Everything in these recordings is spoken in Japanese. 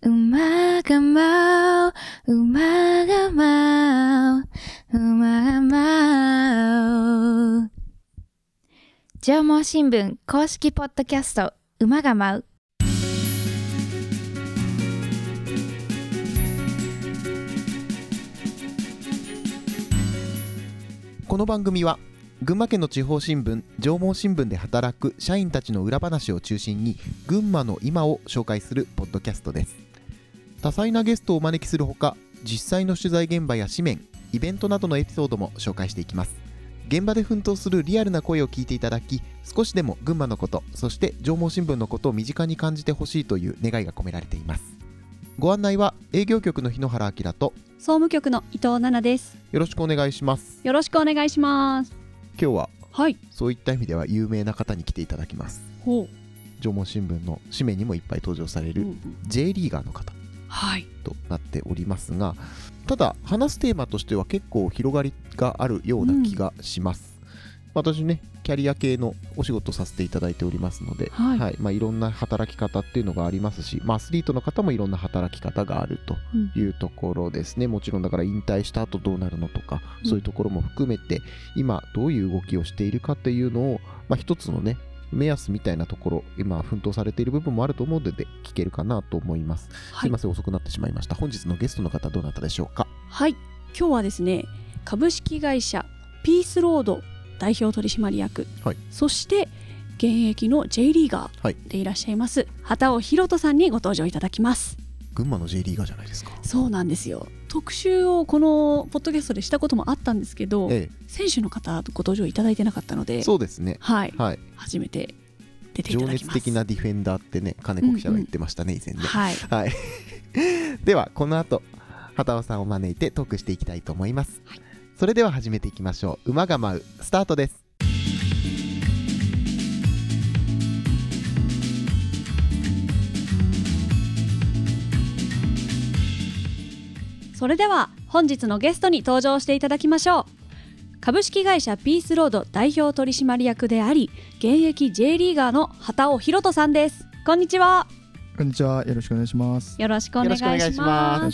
馬が舞う、馬が舞う、馬が舞う。縄文新聞公式ポッドキャスト、馬が舞う。この番組は群馬県の地方新聞縄文新聞で働く社員たちの裏話を中心に群馬の今を紹介するポッドキャストです多彩なゲストをお招きするほか実際の取材現場や紙面イベントなどのエピソードも紹介していきます。現場で奮闘するリアルな声を聞いていただき少しでも群馬のことそして縄文新聞のことを身近に感じてほしいという願いが込められています。ご案内は営業局の日野原明と総務局の伊藤奈々です。よろしくお願いします。よろしくお願いします。今日ははい。そういった意味では有名な方に来ていただきますほ縄文新聞の紙面にもいっぱい登場されう、る J リーガーの方はい。となっておりますがただ話すテーマとしては結構広がりがあるような気がします、私ねキャリア系のお仕事させていただいておりますので、はい。まあ、いろんな働き方っていうのがありますし、まあ、アスリートの方もいろんな働き方があるとうん。いうところですね、もちろんだから引退した後どうなるのとか、そういうところも含めて今どういう動きをしているかっていうのを、まあ、一つのね目安みたいなところ今奮闘されている部分もあると思うので聞けるかなと思います、はい。すいません遅くなってしまいました。本日のゲストの方どうなったでしょうか？はい。今日はですね株式会社ピースロード代表取締役、はい。そして現役の J リーガはい。ーでいらっしゃいます、畑尾博人さんにご登場いただきます群馬の J リーガーじゃないですか。そうなんですよ。特集をこのポッドキャストでしたこともあったんですけど、え選手の方ご登場いただいてなかったのえでそうですね。はい。はい。初めて出てい情ただきます。熱的なディフェンダーってね金子記者が言ってましたね、以前ね。はい。はい。では、この後、畑尾さんを招いてトークしていきたいと思います。それでは始めていきましょう。馬が舞う、スタートです。それでは本日のゲストに登場していただきましょう。株式会社ピースロード代表取締役であり現役 J リーガーの畑尾博人さんです。こんにちは。こんにちは。よろしくお願いします。よろしくお願いし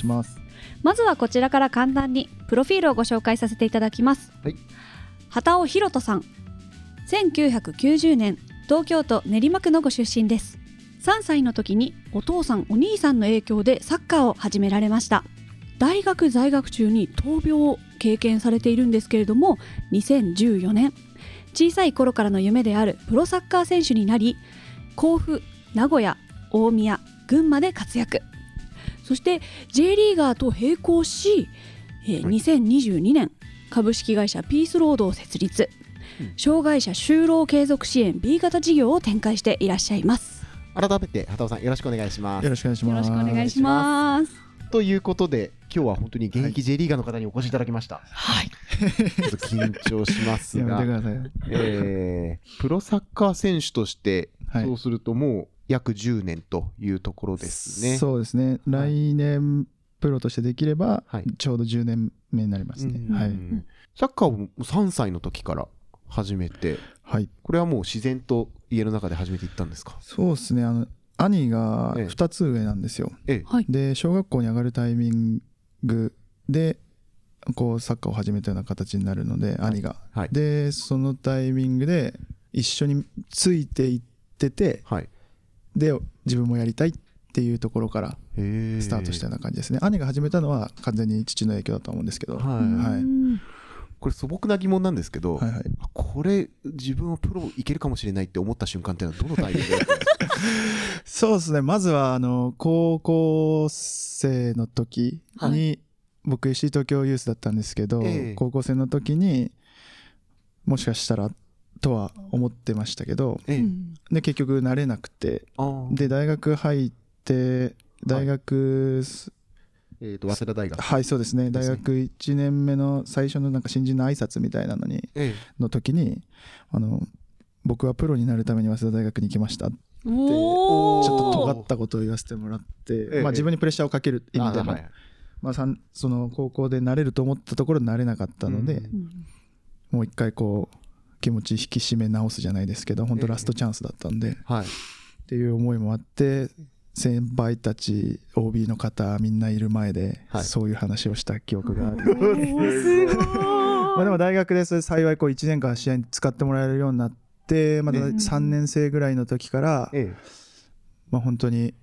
ます。まずはこちらから簡単にプロフィールをご紹介させていただきます、はい。畑尾博人さん1990年東京都練馬区のご出身です。3歳の時にお父さんお兄さんの影響でサッカーを始められました大学在学中に闘病を経験されているんですけれども2014年小さい頃からの夢であるプロサッカー選手になり甲府名古屋大宮群馬で活躍。そして J リーガーと並行し、えーはい。2022年株式会社ピースロードを設立、うん。障害者就労継続支援 B 型事業を展開していらっしゃいます。改めて、畑尾さん、よろしくお願いします。よ。ろしくお願いしよろます。しくお願いします。ということで、今日は本当に現役 J リーガーの方にお越しいただきました。はいちょっと緊張しますやめてくが、ださい。えープロサッカー選手として、はいそうするともう約10年というところですね。そうですね。来年プロとしてできれば、はいちょうど10年目になりますね。うんはい。サッカーを3歳の時から始めて、はい。これはもう自然と家の中で始めていったんですか？そうですね。あの兄がええ2つ上なんですよ。ええ。はいで小学校に上がるタイミングでこうサッカーを始めたような形になるので、兄が。はい。でそのタイミングで一緒についていっててはい。で自分もやりたいっていうところからへスタートしたような感じですね。兄が始めたのは完全に父の影響だと思うんですけど。はいはいうんこれ素朴な疑問なんですけど、はいはい。あこれ自分はプロいけるかもしれないって思った瞬間っていうのはどのタイミングだったんですか？そうですね。まずは、あの、高校生の時に、僕、石井東京ユースだったんですけど、ええ。高校生の時にもしかしたらとは思ってましたけど、えで、結局慣れなくて、で、大学入って、大学す、えーと早稲田大学、はい、そうですね。大学1年目の最初のなんか新人の挨拶みたいなのに、えの時に、あの、僕はプロになるために早稲田大学に行きました。ちおー。ょっと尖ったことを言わせてもらって、ええ。まあ自分にプレッシャーをかけるえ意味でも、あはいまあ、その高校で慣れると思ったところで慣れなかったので、もう一回こう気持ち引き締め直すじゃないですけど本当ええラストチャンスだったんで、っはい。ていう思いもあって先輩たち OB の方みんないる前ではい。そういう話をした記憶がある、おーすごい。まあでも大学でそれ幸いこう1年間試合に使ってもらえるようになってまだええ。3年生ぐらいの時から、え。まあ、本当に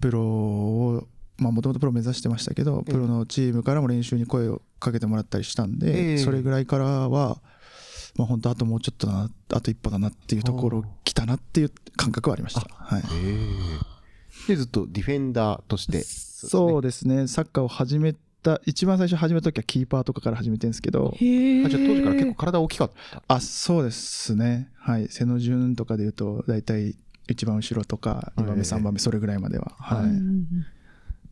プロをもともとプロ目指してましたけどええプロのチームからも練習に声をかけてもらったりしたんで、ええ。それぐらいからは、まあ、本当あともうちょっとだなあと一歩だなっていうところ来たなっていう感覚はありました。はい。ええ。でずっとディフェンダーとして。そうですね。サッカーを始めた一番最初始めた時はキーパーとかから始めてるんですけどあじゃあ当時から結構体大きかった。あそうですね。はい。背の順とかでいうと大体一番後ろとか2番目ええ3番目それぐらいまでは、はい。は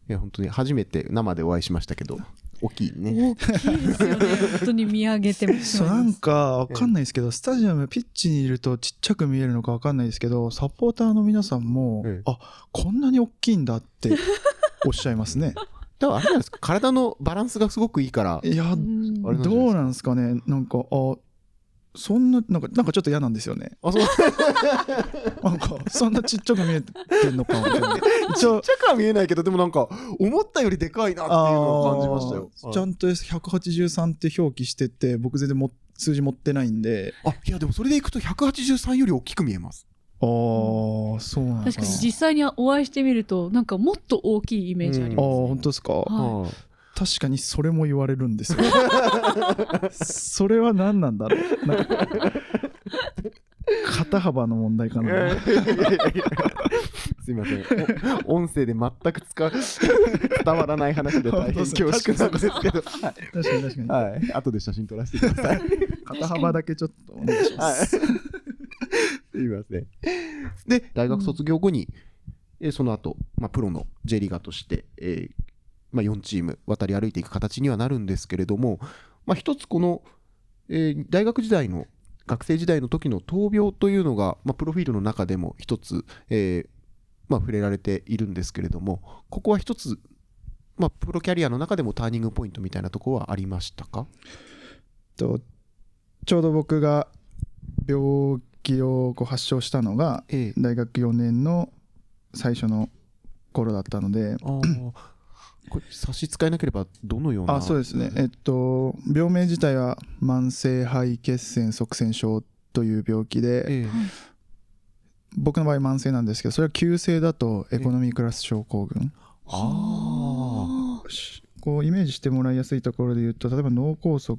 いや本当に初めて生でお会いしましたけど大きいうんね。大きいですよね。本当に見上げてもそうなんかわかんないですけどスタジアムピッチにいるとちっちゃく見えるのかわかんないですけどサポーターの皆さんも、ええ。あこんなに大きいんだって おっしゃいますね。だからあれじゃないですか体のバランスがすごくいいから。いやどうなんですかね。なんかあそんななんかなんかちょっと嫌なんですよね。あそう。なんかそんなちっちゃく見えてんのかみたいな 一ちっ応ちゃくは見えないけどでもなんか思ったよりでかいなっていうのを感じましたよ。ちゃんと183って表記してて僕全然も数字持ってないんで。あいやでもそれでいくと183より大きく見えます。ああそうなのかな確かに実際にお会いしてみるとなんかもっと大きいイメージありああます、ね。本当ですか、ははい確かにそれも言われるんですよ。それは何なんだろう。なんか肩幅の問題かな。すいません。お音声で全く使う伝わらない話で大変恐縮なんですけど。確かに確かに、はい、はい、後で写真撮らせてください。肩幅だけちょっとお願いします、すいません。で、大学卒業後に、えーその後、まあ、プロの J リーガーとして、えーまあ、4チーム渡り歩いていく形にはなるんですけれども、まあ、一つこの、えー大学時代の学生時代の時の闘病というのが、まあ、プロフィールの中でも一つ、えーまあ、触れられているんですけれどもここは一つ、まあ、プロキャリアの中でもターニングポイントみたいなところはありましたか？とちょうど僕が病気をこう発症したのがええ。大学4年の最初の頃だったのであーこれ差し支えなければどのようなあそうですね。えっと病名自体は慢性肺血栓塞栓症という病気でええ。僕の場合慢性なんですけどそれは急性だとエコノミークラス症候群。あしこうイメージしてもらいやすいところで言うと例えば脳梗塞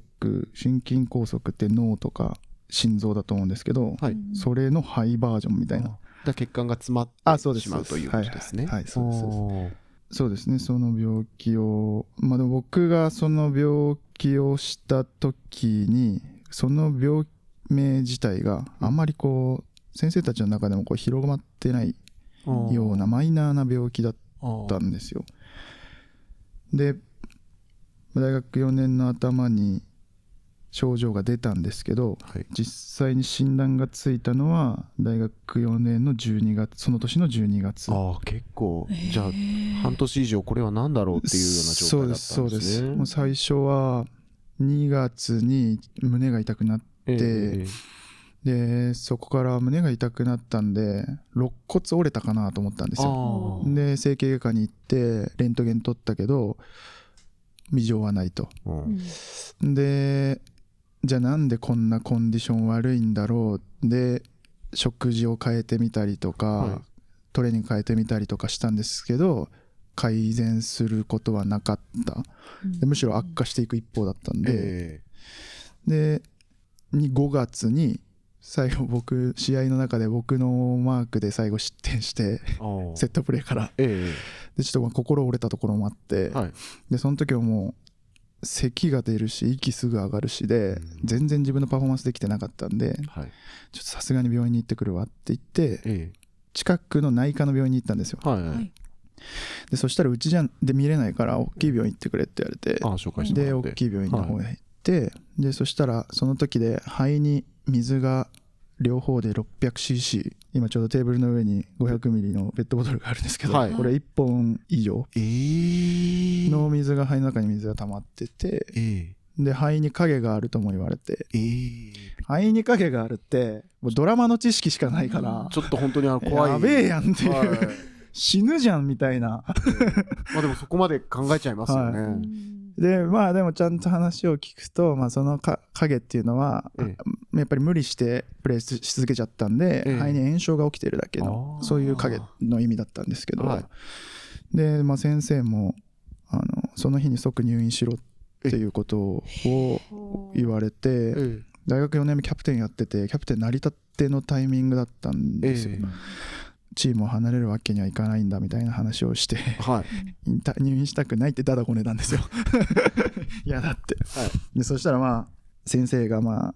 心筋梗塞って脳とか心臓だと思うんですけど、あはい。それの肺バージョンみたいな。だ血管が詰まあそうです。ってしまうということですね。はいはい。はいそうですそうですねその病気をまあでも僕がその病気をした時にその病名自体があんまりこう先生たちの中でもこう広まってないようなマイナーな病気だったんですよ。で大学4年の頭に症状が出たんですけどはい。実際に診断がついたのは大学4年の12月その年の12月。ああ結構じゃあ半年以上これは何だろうっていうような状態だったんですね。そうですそうです。もう最初は2月に胸が痛くなっええてそこから胸が痛くなったんで肋骨折れたかなと思ったんですよ。あで整形外科に行ってレントゲン取ったけど異常はないと。あ、ううんん。でじゃあなんでこんなコンディション悪いんだろう？で食事を変えてみたりとか、はい。トレーニング変えてみたりとかしたんですけど改善することはなかった。でむしろ悪化していく一方だったんで、えでに5月に最後僕試合の中で僕のマークで最後失点してセットプレーから。えでちょっとまあ心折れたところもあって、えはい。でその時はもう咳が出るし息すぐ上がるしでうん。全然自分のパフォーマンスできてなかったんではい。ちょっとさすがに病院に行ってくるわって言ってえ近くの内科の病院に行ったんですよ。えはいははい。いでそしたらうちじゃで見れないから大きい病院行ってくれって言われてああ紹介してでもらって。大きい病院の方へ行って、でそしたらその時で肺に水が両方で 600cc 今ちょうどテーブルの上に500ミリのペットボトルがあるんですけど、はい。これ1本以上。ええの水が肺の中に水が溜まっててええで肺に影があるとも言われてええ肺に影があるってもうドラマの知識しかないからちょっと本当にあの怖い。やべえやんっていう、はい。死ぬじゃんみたいな。まあでもそこまで考えちゃいますよね、はでまあでもちゃんと話を聞くと、まあ、そのか影っていうのは、えやっぱり無理してプレイし続けちゃったんで、ええ。肺に炎症が起きてるだけのそういう影の意味だったんですけど、はい。で、まあ、先生もあのその日に即入院しろっていうことを言われてえ大学4年目キャプテンやっててキャプテン成り立ってのタイミングだったんえですよ、えチームを離れるわけにはいかないんだみたいな話をしてはい。入院したくないってダダこねたんですよ。嫌だって。はい。でそしたらまあ先生がまあ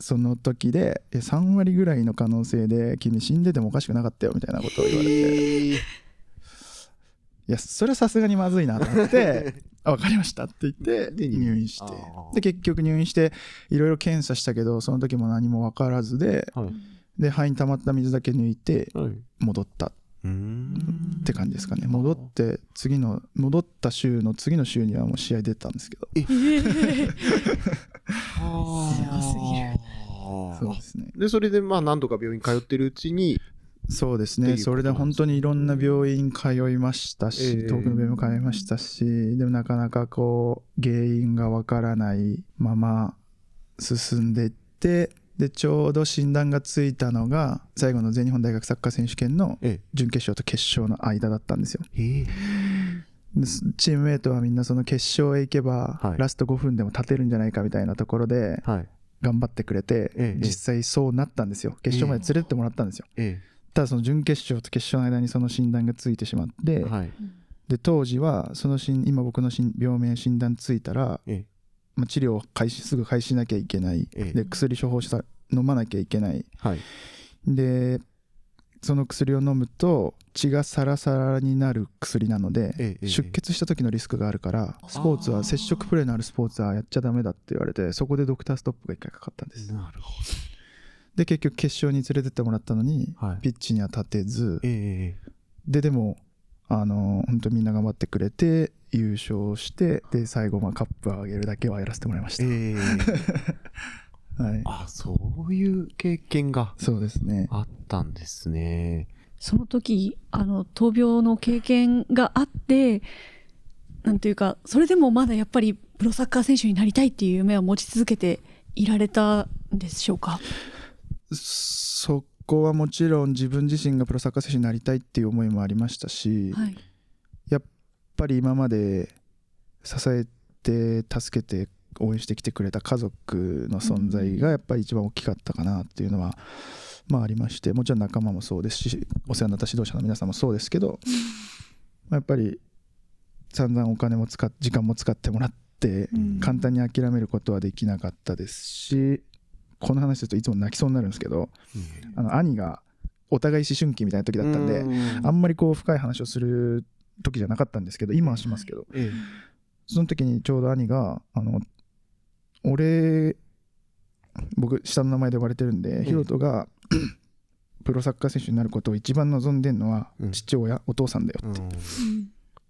その時でえ3割ぐらいの可能性で君死んでてもおかしくなかったよみたいなことを言われてやそれはさすがにまずいなと思って あ分かりましたって言ってで入院して。で結局入院していろいろ検査したけどその時も何も分からずではい。で肺に溜まった水だけ抜いてはい。戻った。って感じですかね。戻って次の戻った週の次の週にはもう試合出たんですけど。強 すぎる。そうですね。でそれでまあ何度か病院通ってるうちにそうですね。それで本当にいろんな病院通いましたし、ええ。遠くの病院も通いましたしでもなかなかこう原因がわからないまま進んでいってでちょうど診断がついたのが最後の全日本大学サッカー選手権のえ準決勝と決勝の間だったんですよ。え。でチームメイトはみんなその決勝へ行けば、はい。ラスト5分でも立てるんじゃないかみたいなところではい。頑張ってくれて、ええ。実際そうなったんですよ。決勝まで連れてってもらったんですよ、えただその準決勝と決勝の間にその診断がついてしまって、えはい。で当時はその診今僕の診病名診断ついたら、えまあ、治療を開始すぐ開始しなきゃいけない、ええ。で薬処方した飲まなきゃいけない。はい。でその薬を飲むと血がサラサラになる薬なので、出血した時のリスクがあるからスポーツは接触プレーのあるスポーツはやっちゃダメだって言われてそこでドクターストップが一回かかったんです。なるほで結局決勝に連れてってもらったのにどはい。ピッチには立てず。ええででもあの本当みんな頑張ってくれて優勝してで最後まあカップを上げるだけはやらせてもらいました、ええ はい、あそういう経験がそうですね。あったんですね。その時あの闘病の経験があってなんていうかそれでもまだやっぱりプロサッカー選手になりたいっていう夢を持ち続けていられたんでしょうか？そこはもちろん自分自身がプロサッカー選手になりたいっていう思いもありましたし、はい。やっぱり今まで支えて助けて応援してきてくれた家族の存在がやっぱり一番大きかったかなっていうのは、まあありましてもちろん仲間もそうですしお世話になった指導者の皆さんもそうですけど、まあやっぱり散々お金も使っ時間も使ってもらってうん。簡単に諦めることはできなかったですしこの話するといつも泣きそうになるんですけどあの兄がお互い思春期みたいな時だったんでうん。あんまりこう深い話をする時じゃなかったんですけど今はしますけどえその時にちょうど兄があの俺僕下の名前で呼ばれてるんで、えヒロトが プロサッカー選手になることを一番望んでるのはうん。父親、お父さんだよって、うん。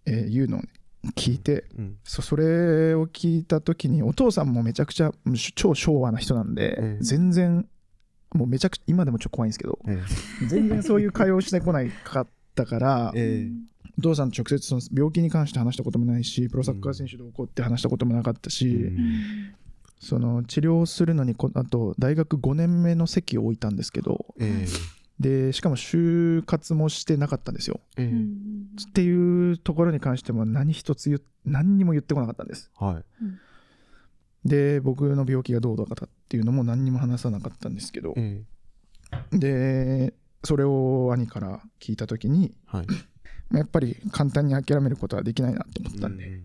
えー言うのをね聞いてうん。そそれを聞いた時にお父さんもめちゃくちゃ超昭和な人なんで、ええ。全然もうめちゃくちゃ今でもちょっと怖いんですけどえ全然そういう会話をしてこないかったからええ。お父さんと直接その病気に関して話したこともないしプロサッカー選手どうこうって話したこともなかったし、うん。その治療をするのにこあと大学5年目の席を置いたんですけどえでしかも就活もしてなかったんですよ。えええっていうところに関しても何一つ言っ何にも言ってこなかったんです。はい。で僕の病気がどうだったっていうのも何にも話さなかったんですけど。えでそれを兄から聞いた時にえはい。まあやっぱり簡単に諦めることはできないなと思ったんで、うん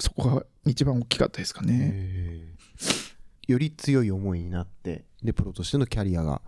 そこが一番大きかったですかね、ええより強い思いになってでプロとしてのキャリアが、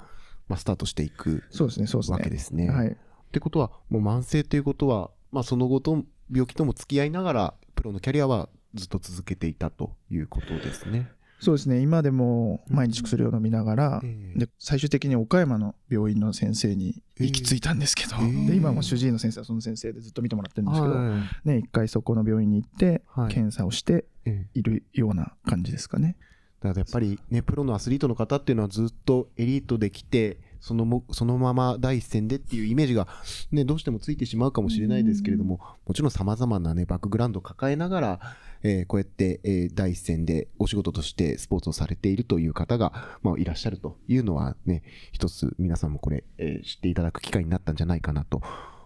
まあ、スタートしていくそうですねそうですね。わけですね。はい。ってことはもう慢性ということは、まあ、その後と病気とも付き合いながらプロのキャリアはずっと続けていたということですね。そうですね。今でも毎日薬を飲みながら、ええ。で最終的に岡山の病院の先生に行き着いたんですけど、ええ。で今も主治医の先生はその先生でずっと見てもらってるんですけど、はい。ね、一回そこの病院に行ってはい。検査をしてええ。いるような感じですかね。だからやっぱりねプロのアスリートの方っていうのはずっとエリートできてそのもそのまま第一線でっていうイメージが、ね、どうしてもついてしまうかもしれないですけれども、もちろんさまざまな、ね、バックグラウンドを抱えながら、えーこうやって、えー第一線でお仕事としてスポーツをされているという方が、まあ、いらっしゃるというのはね、一つ皆さんもこれ、えー知っていただく機会になったんじゃないかなと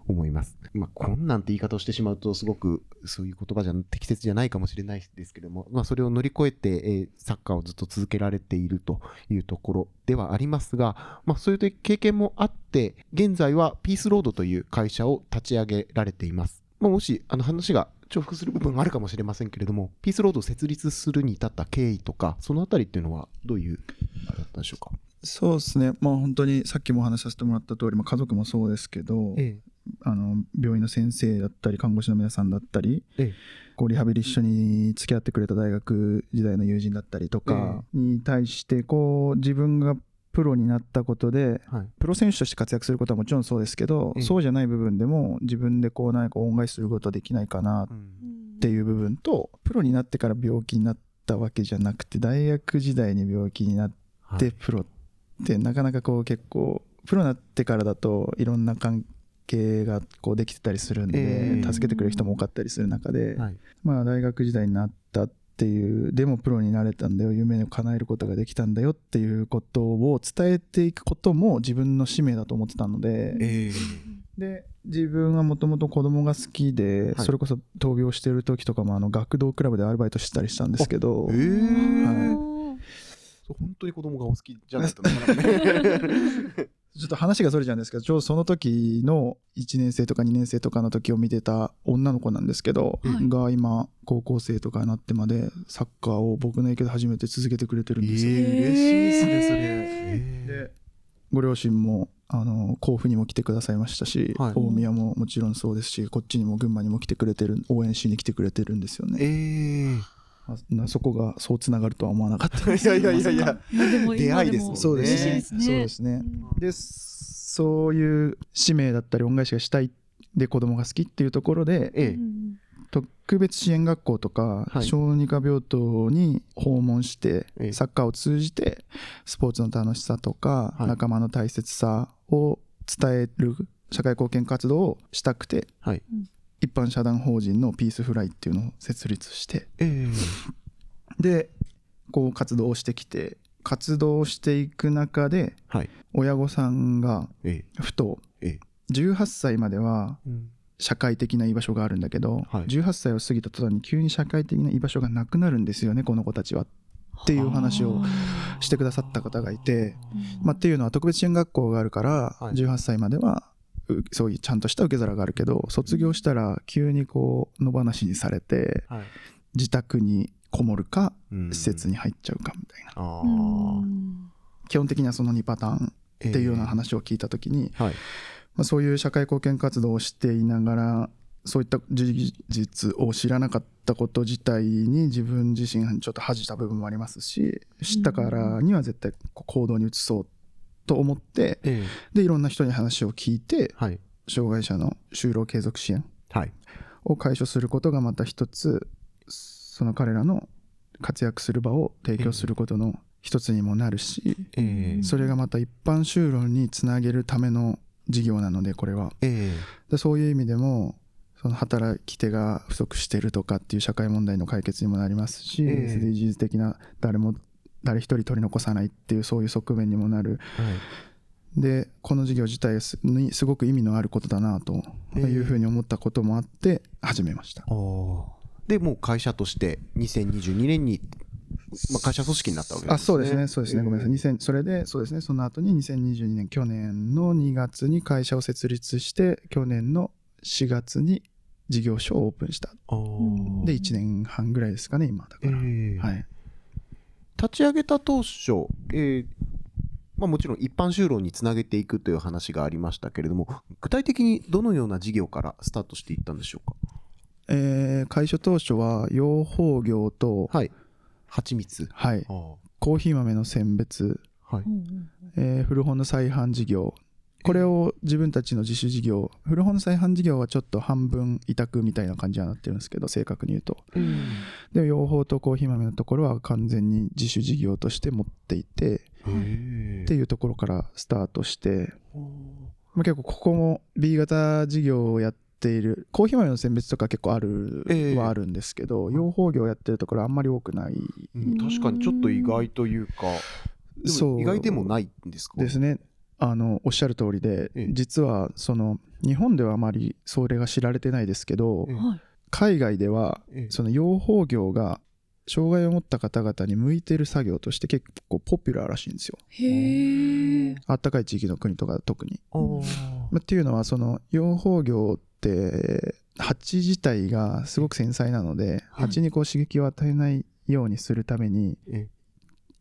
思います。まあ、こんなんて言い方をしてしまうと、すごくそういう言葉じゃ適切じゃないかもしれないですけども、まあ、それを乗り越えて、えーサッカーをずっと続けられているというところではありますが、まあ、そういう経験もあって、現在はピースロードという会社を立ち上げられています。まあ、もし、あの話が重複する部分があるかもしれませんけれども、ピースロードを設立するに至った経緯とか、そのあたりっていうのはどういう、あれだったんでしょうか？そうですねまあ本当にさっきもお話しさせてもらった通り、まあ、家族もそうですけど、えあの病院の先生だったり看護師の皆さんだったり、ええ。こうリハビリ一緒に付き合ってくれた大学時代の友人だったりとかに対してこう自分がプロになったことではい。プロ選手として活躍することはもちろんそうですけど、ええ。そうじゃない部分でも自分でこう何か恩返しすることはできないかなっうん。ていう部分とプロになってから病気になったわけじゃなくて大学時代に病気になっはい。てプロってなかなかこう結構プロになってからだといろんな関係がこうできてたりするんで、ええ。助けてくれる人も多かったりする中で、はい。まあ大学時代になったっていうでもプロになれたんだよ夢を叶えることができたんだよっていうことを伝えていくことも自分の使命だと思ってたので、えで自分はもともと子供が好きで、はい。それこそ闘病してる時とかもあの学童クラブでアルバイトしてたりしたんですけど、えーはい。本当に子供がお好きじゃないとなかなかね。ちょっと話がそれちゃうんですけどちょうどその時の1年生とか2年生とかの時を見てた女の子なんですけど、はいが今高校生とかになってまでサッカーを僕の影響で初めて続けてくれてるんですよ。えー嬉しいですね、それ。ええでご両親もあの甲府にも来てくださいましたし、はい大宮ももちろんそうですしこっちにも群馬にも来てくれてる応援しに来てくれてるんですよー、ね。えあなそこがそうつながるとは思わなかった。ー、いやいやいやいや。出会いですもんね。そうですね。そうですね。でそういう使命だったり恩返しがしたいで子供が好きっていうところでええ。うん特別支援学校とか、はい。小児科病棟に訪問して、ええ。サッカーを通じてスポーツの楽しさとか、はい。仲間の大切さを伝える社会貢献活動をしたくてはい。一般社団法人のピースフライっていうのを設立してえー、でこう活動をしてきて活動をしていく中ではい。親御さんがえふとええ。18歳までは社会的な居場所があるんだけど、はい。18歳を過ぎた途端に急に社会的な居場所がなくなるんですよねこの子たちはっていう話をしてくださった方がいて、まあ、っていうのは特別支援学校があるからはい。18歳まではうそういうちゃんとした受け皿があるけど卒業したら急にこう野放しにされてはい。自宅にこもるかうん。施設に入っちゃうかみたいな。基本的にはその2パターンえーっていうような話を聞いた時に、はい。まあ、そういう社会貢献活動をしていながらそういった事実を知らなかったこと自体に自分自身ちょっと恥じた部分もありますし知ったからには絶対行動に移そうと思ってえー、でいろんな人に話を聞いてはい。障害者の就労継続支援はい。を解消することがまた一つその彼らの活躍する場を提供することの一つにもなるしえー、それがまた一般就労につなげるための事業なのでこれは。えでそういう意味でもその働き手が不足しているとかっていう社会問題の解決にもなりますし、ええ。SDGs 的な誰も誰一人取り残さないっていうそういう側面にもなる。ー、はい。でこの事業自体すにすごく意味のあることだなというふうに思ったこともあって始めました、おで、もう会社として2022年に、まあ、会社組織になったわけですね。あそうですね。そうですね、ごめんなさい。えー。2000それでそうですね。その後に2022年去年の2月に会社を設立して去年の4月に事業所をオープンした。で1年半ぐらいですかね今だえから、ー。はい立ち上げた当初、えーまあ、もちろん一般就労につなげていくという話がありましたけれども、具体的にどのような事業からスタートしていったんでしょうか？えー開所当初は養蜂業と、はい。蜂蜜。はい、コーヒー豆の選別、はい。えー古本の再販事業これを自分たちの自主事業古本の再販事業はちょっと半分委託みたいな感じにはなってるんですけど正確に言うと。で養蜂とコーヒー豆のところは完全に自主事業として持っていてへっていうところからスタートして、まあ、結構ここも B 型事業をやっているコーヒー豆の選別とか結構あるええ。はあるんですけど、養蜂業やってるところあんまり多くない。うん確かにちょっと意外というか意外でもないんですか？ですね。あのおっしゃる通りで、ええ。実はその日本ではあまりそれが知られてないですけど、え海外ではええ。その養蜂業が障害を持った方々に向いてる作業として結構ポピュラーらしいんですよ。へえ。あったかい地域の国とか特に。っていうのはその養蜂業って蜂自体がすごく繊細なのではい。蜂にこう刺激を与えないようにするためにえ。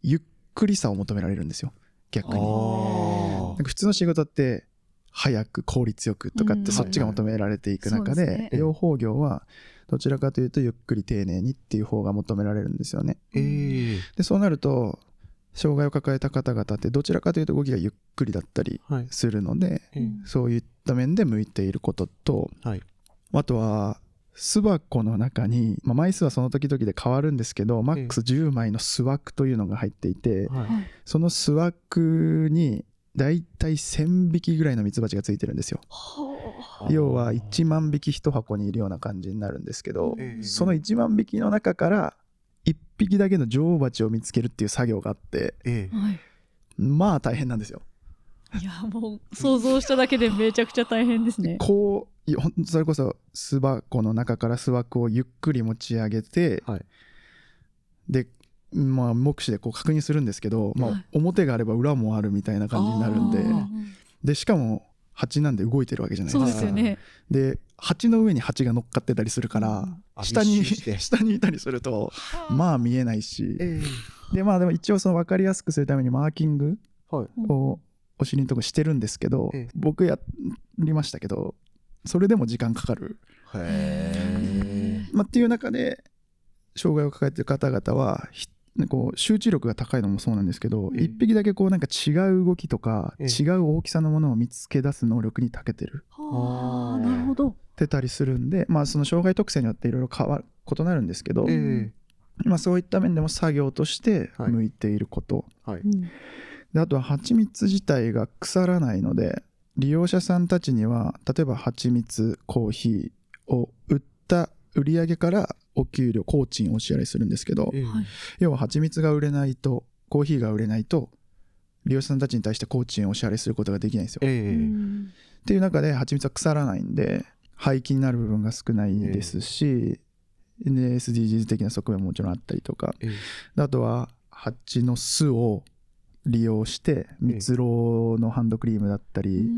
ゆっくりさを求められるんですよ逆に。普通の仕事って早く効率よくとかっうん。てそっちが求められていく中で養蜂業はどちらかというとゆっくり丁寧にっていう方が求められるんですよね。ええでそうなると障害を抱えた方々ってどちらかというと動きがゆっくりだったりはい。するのでええそういった面で向いていることとはい。あとは巣箱の中に、まあ、枚数はその時々で変わるんですけどマックス10枚の巣枠というのが入っていてはいはいその巣枠にだいたい1000匹ぐらいのミツバチがついてるんですよ。は要は1万匹1箱にいるような感じになるんですけど、ええその1万匹の中から1匹だけの女王蜂を見つけるっていう作業があって。まあ大変なんですよ。いやもう想像しただけでめちゃくちゃ大変ですね。こういほんそれこそ巣箱の中から巣枠をゆっくり持ち上げて、はい。でまあ目視でこう確認するんですけど、まあはい、表があれば裏もあるみたいな感じになるんででしかも蜂なんで動いてるわけじゃないそうでか。ですすよね。で蜂の上に蜂が乗っかってたりするから、あ下に 下にいたりするとまあ見えないし。えでまあでも一応その分かりやすくするためにマーキングえはい。をお尻のとこしてるんですけど、ええ。僕やりましたけどそれでも時間かかる、へまあ、っていう中で障害を抱えてる方々はひこう集中力が高いのもそうなんですけど、ええ。一匹だけこうなんか違う動きとか、ええ。違う大きさのものを見つけ出す能力に長けてる。はあ、なるほど。ってたりするんでまあその障害特性によっていろいろ変わる異なるんですけど、えまあ、そういった面でも作業としてはい。向いていること、えはい。うんであとは蜂蜜自体が腐らないので利用者さんたちには例えば蜂蜜コーヒーを売った売り上げからお給料工賃をお支払いするんですけどええ。はい。要は蜂蜜が売れないとコーヒーが売れないと利用者さんたちに対して工賃をお支払いすることができないんですよ。えうえ。んっていう中で蜂蜜は腐らないんで廃棄になる部分が少ないですし、で SDGs 的な側面ももちろんあったりとか。あとは蜂の巣を利用して蜜蝋のハンドクリームだったり、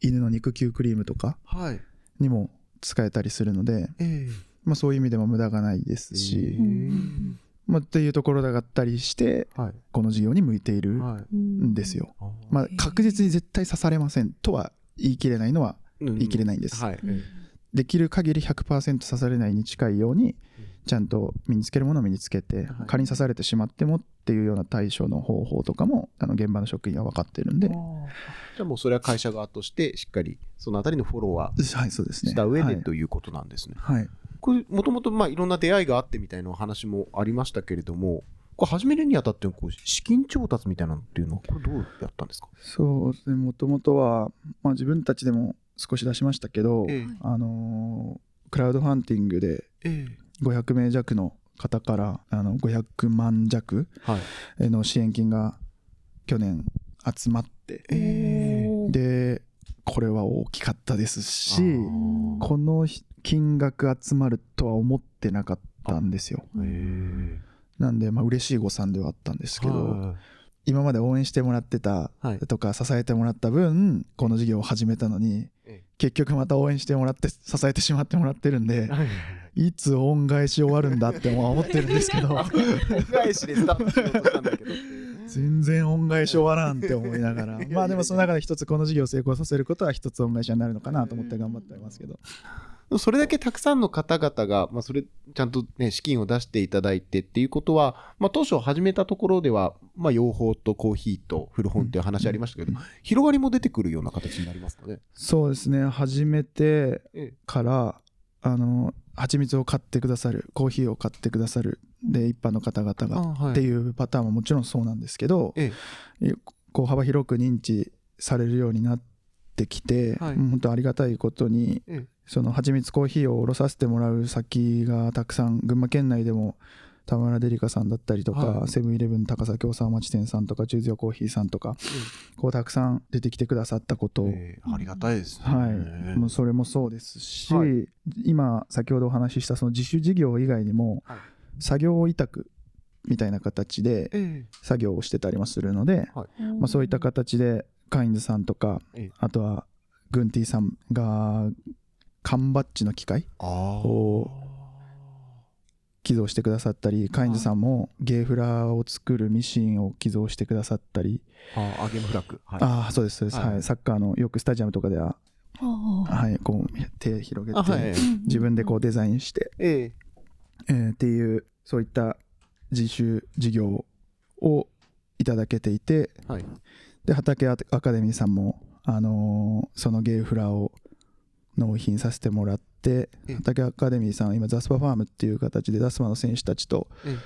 犬の肉球クリームとかはい。にも使えたりするので、ええ。まあ、そういう意味でも無駄がないですし、うんまあ、っていうところだったりしてはい。この事業に向いているはい。んですよ。まあ、確実に絶対刺されませんとは言い切れないのはうん言い切れないんです。できる限り100%刺されないに近いようにちゃんと身につけるものを身につけて、はい。仮に刺されてしまってもっていうような対処の方法とかもあの現場の職員は分かってるんで、じゃあもうそれは会社側としてしっかりそのあたりのフォローははいそうですね。した上はい。でということなんですね。はい。これもともとまあいろんな出会いがあってみたいなお話もありましたけれどもこれ始めるにあたってこう資金調達みたいなのっていうのはこれどうやったんですか？そうですね。もともとは、まあ、自分たちでも少し出しましたけど、え。あのークラウドファンディングでええ500名弱の方からあの500万弱はい。の支援金が去年集まってえおー。でこれは大きかったですしこの金額集まるとは思ってなかったんですよ。えなんでまあ嬉しい誤算ではあったんですけど、は今まで応援してもらってたはい。とか支えてもらった分この事業を始めたのにえ結局また応援してもらって支えてしまってもらってるんでいつ恩返し終わるんだっても思ってるんですけど。恩返しでスタートしようとしたんだけど全然恩返し終わらんって思いながら。まあでもその中で一つこの事業を成功させることは一つ恩返しになるのかなと思って頑張ってますけど。それだけたくさんの方々が、まあ、それちゃんと、ね、資金を出していただいてっていうことは、まあ、当初始めたところでは、まあ、養蜂とコーヒーと古本っていう話ありましたけど、うん。広がりも出てくるような形になりますかね。そうですね。始めてえからあの蜂蜜を買ってくださるコーヒーを買ってくださるで一般の方々がっていうパターンももちろんそうなんですけど、えこう幅広く認知されるようになってきて、はい。本当ありがたいことに、ええ。その蜂蜜コーヒーを卸させてもらう先がたくさん群馬県内でも田村デリカさんだったりとか、はい。セブンイレブン高崎大沢町店さんとか中強コーヒーさん。とか、こうたくさん出てきてくださったこと。を、ええありがたいですね。はい、もうそれもそうですし、はい。今先ほどお話ししたその自主事業以外にも、はい。作業委託みたいな形でえ作業をしてたりもするので、まあ、そういった形でカインズさんとか、ええ。あとはグンティさんが缶バッジの機械ああお寄贈してくださったりカインズさんもゲーフラーを作るミシンを寄贈してくださったり、ああゲームフラッグ。はいああそうですそうです、はいはい、サッカーのよくスタジアムとかでは、はい、こう手広げて、はい。自分でこうデザインして、ええーっていうそういった自主事業をいただけていてはい。で畑アカデミーさんも、あのーそのゲーフラーを納品させてもらって畑アカデミーさんは今ザスパファームっていう形でザスパの選手たちとえ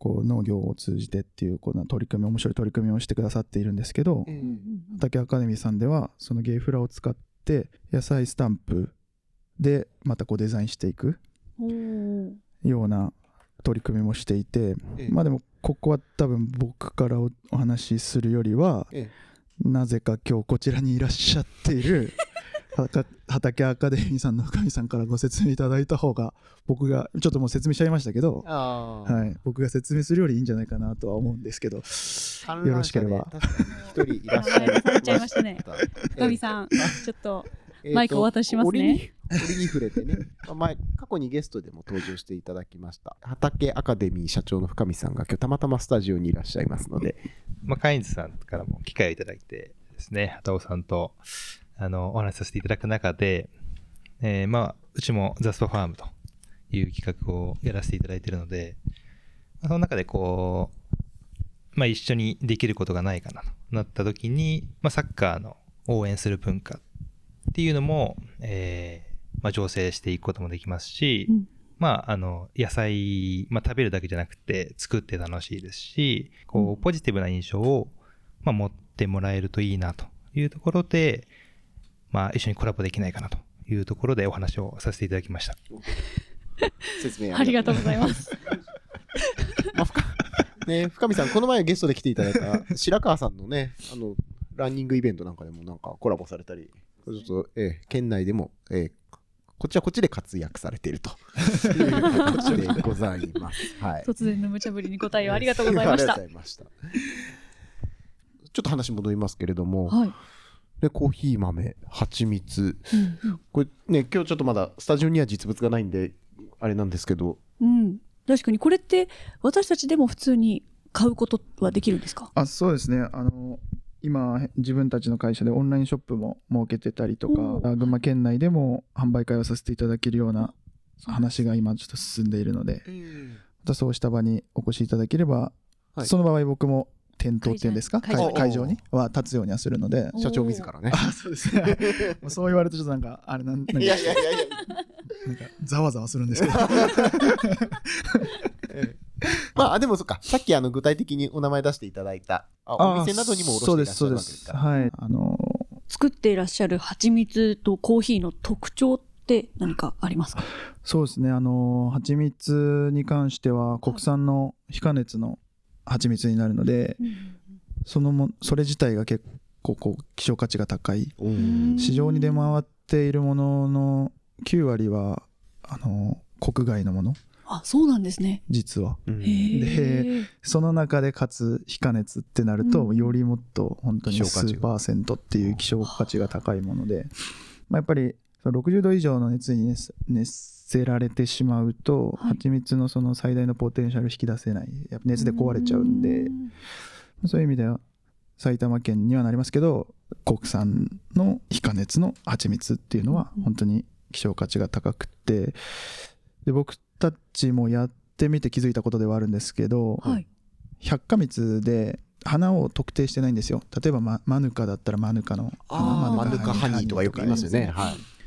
こう農業を通じてっていうこうな取り組み面白い取り組みをしてくださっているんですけどええ畑アカデミーさんではそのゲーフラーを使って野菜スタンプでまたこうデザインしていくような取り組みもしていてええまあでもここは多分僕からおお話しするよりはえなぜか今日こちらにいらっしゃっている畑アカデミーさんの深見さんからご説明いただいた方が僕がちょっともう説明しちゃいましたけど。はい、僕が説明するよりいいんじゃないかなとは思うんですけど観よろしければ。一人いらっしゃいましたね。た。深見さん、ちょっとマイクお渡ししますね。折に折に触れてね、まあ前過去にゲストでも登場していただきました畑アカデミー社長の深見さんが今日たまたまスタジオにいらっしゃいますので、まあ、カインズさんからも機会をいただいてですね、畑尾さんとあのお話しさせていただく中で、えーまあ、うちもザスパファームという企画をやらせていただいているので、まあその中でこう、まあ、一緒にできることがないかなとなった時に、まあ、サッカーの応援する文化っていうのも、えーまあ、醸成していくこともできますし、うん。まあ、あの、野菜、まあ、食べるだけじゃなくて、作って楽しいですし、こう、ポジティブな印象を、まあ、持ってもらえるといいなというところで、まあ、一緒にコラボできないかなというところでお話をさせていただきました。説明ありがとうございます。まあ深ね、深見さん、この前ゲストで来ていただいた白川さんのね、あの、ランニングイベントなんかでもなんかコラボされたり、ちょっと、えー県内でも、えーこっちはこっちで活躍されていると いう形でございます。はい。突然の無茶ぶりに答えをありがとうございました ありがとう。ございました。ちょっと話戻りますけれども、はい。でコーヒー豆、蜂蜜、うんこれね、今日ちょっとまだスタジオには実物がないんで、あれなんですけど、うん。確かに。これって私たちでも普通に買うことはできるんですか？あそうですね。あの今自分たちの会社でオンラインショップも設けてたりとおかあ群馬県内でも販売会をさせていただけるような話が今ちょっと進んでいるのでまたそうした場にお越しいただければ、はい。その場合僕も店頭っていうんですか？会場会会場に？は立つようにはするので。お社長自らね。あそうですね。もうそう言われるとちょっとなんかあれなんなんかいやいやいやいや、なんかざわざわするんですけど。ええ。まあでもそっか、さっきあの具体的にお名前出していただいた、あお店などにも卸していらっしゃるわけですから。そうですそうです。はい。あの作っていらっしゃる蜂蜜とコーヒーの特徴って何かありますか？そうですね。あの蜂蜜に関しては国産の非加熱の蜂蜜になるのでそのもそれ自体が結構こう希少価値が高い。うん。市場に出回っているものの9割はあの国外のもの。あ、そうなんですね。う実は。ん。へーその中でかつ非加熱ってなると、うん。よりもっと本当に数パーセントっていう希少価値が高いもので、まあ、やっぱりその60度以上の熱に熱熱せられてしまうと、はい。蜂蜜のその最大のポテンシャル引き出せない。やっぱ熱で壊れちゃうんで。ん。そういう意味では埼玉県にはなりますけど国産の非加熱の蜂蜜っていうのはうん。本当に希少価値が高くって。で僕たちもやってみて気づいたことではあるんですけど、はい。百花蜜で花を特定してないんですよ。例えばママヌカだったらマヌカの花マヌカハニーとかよく言いますよね。はい。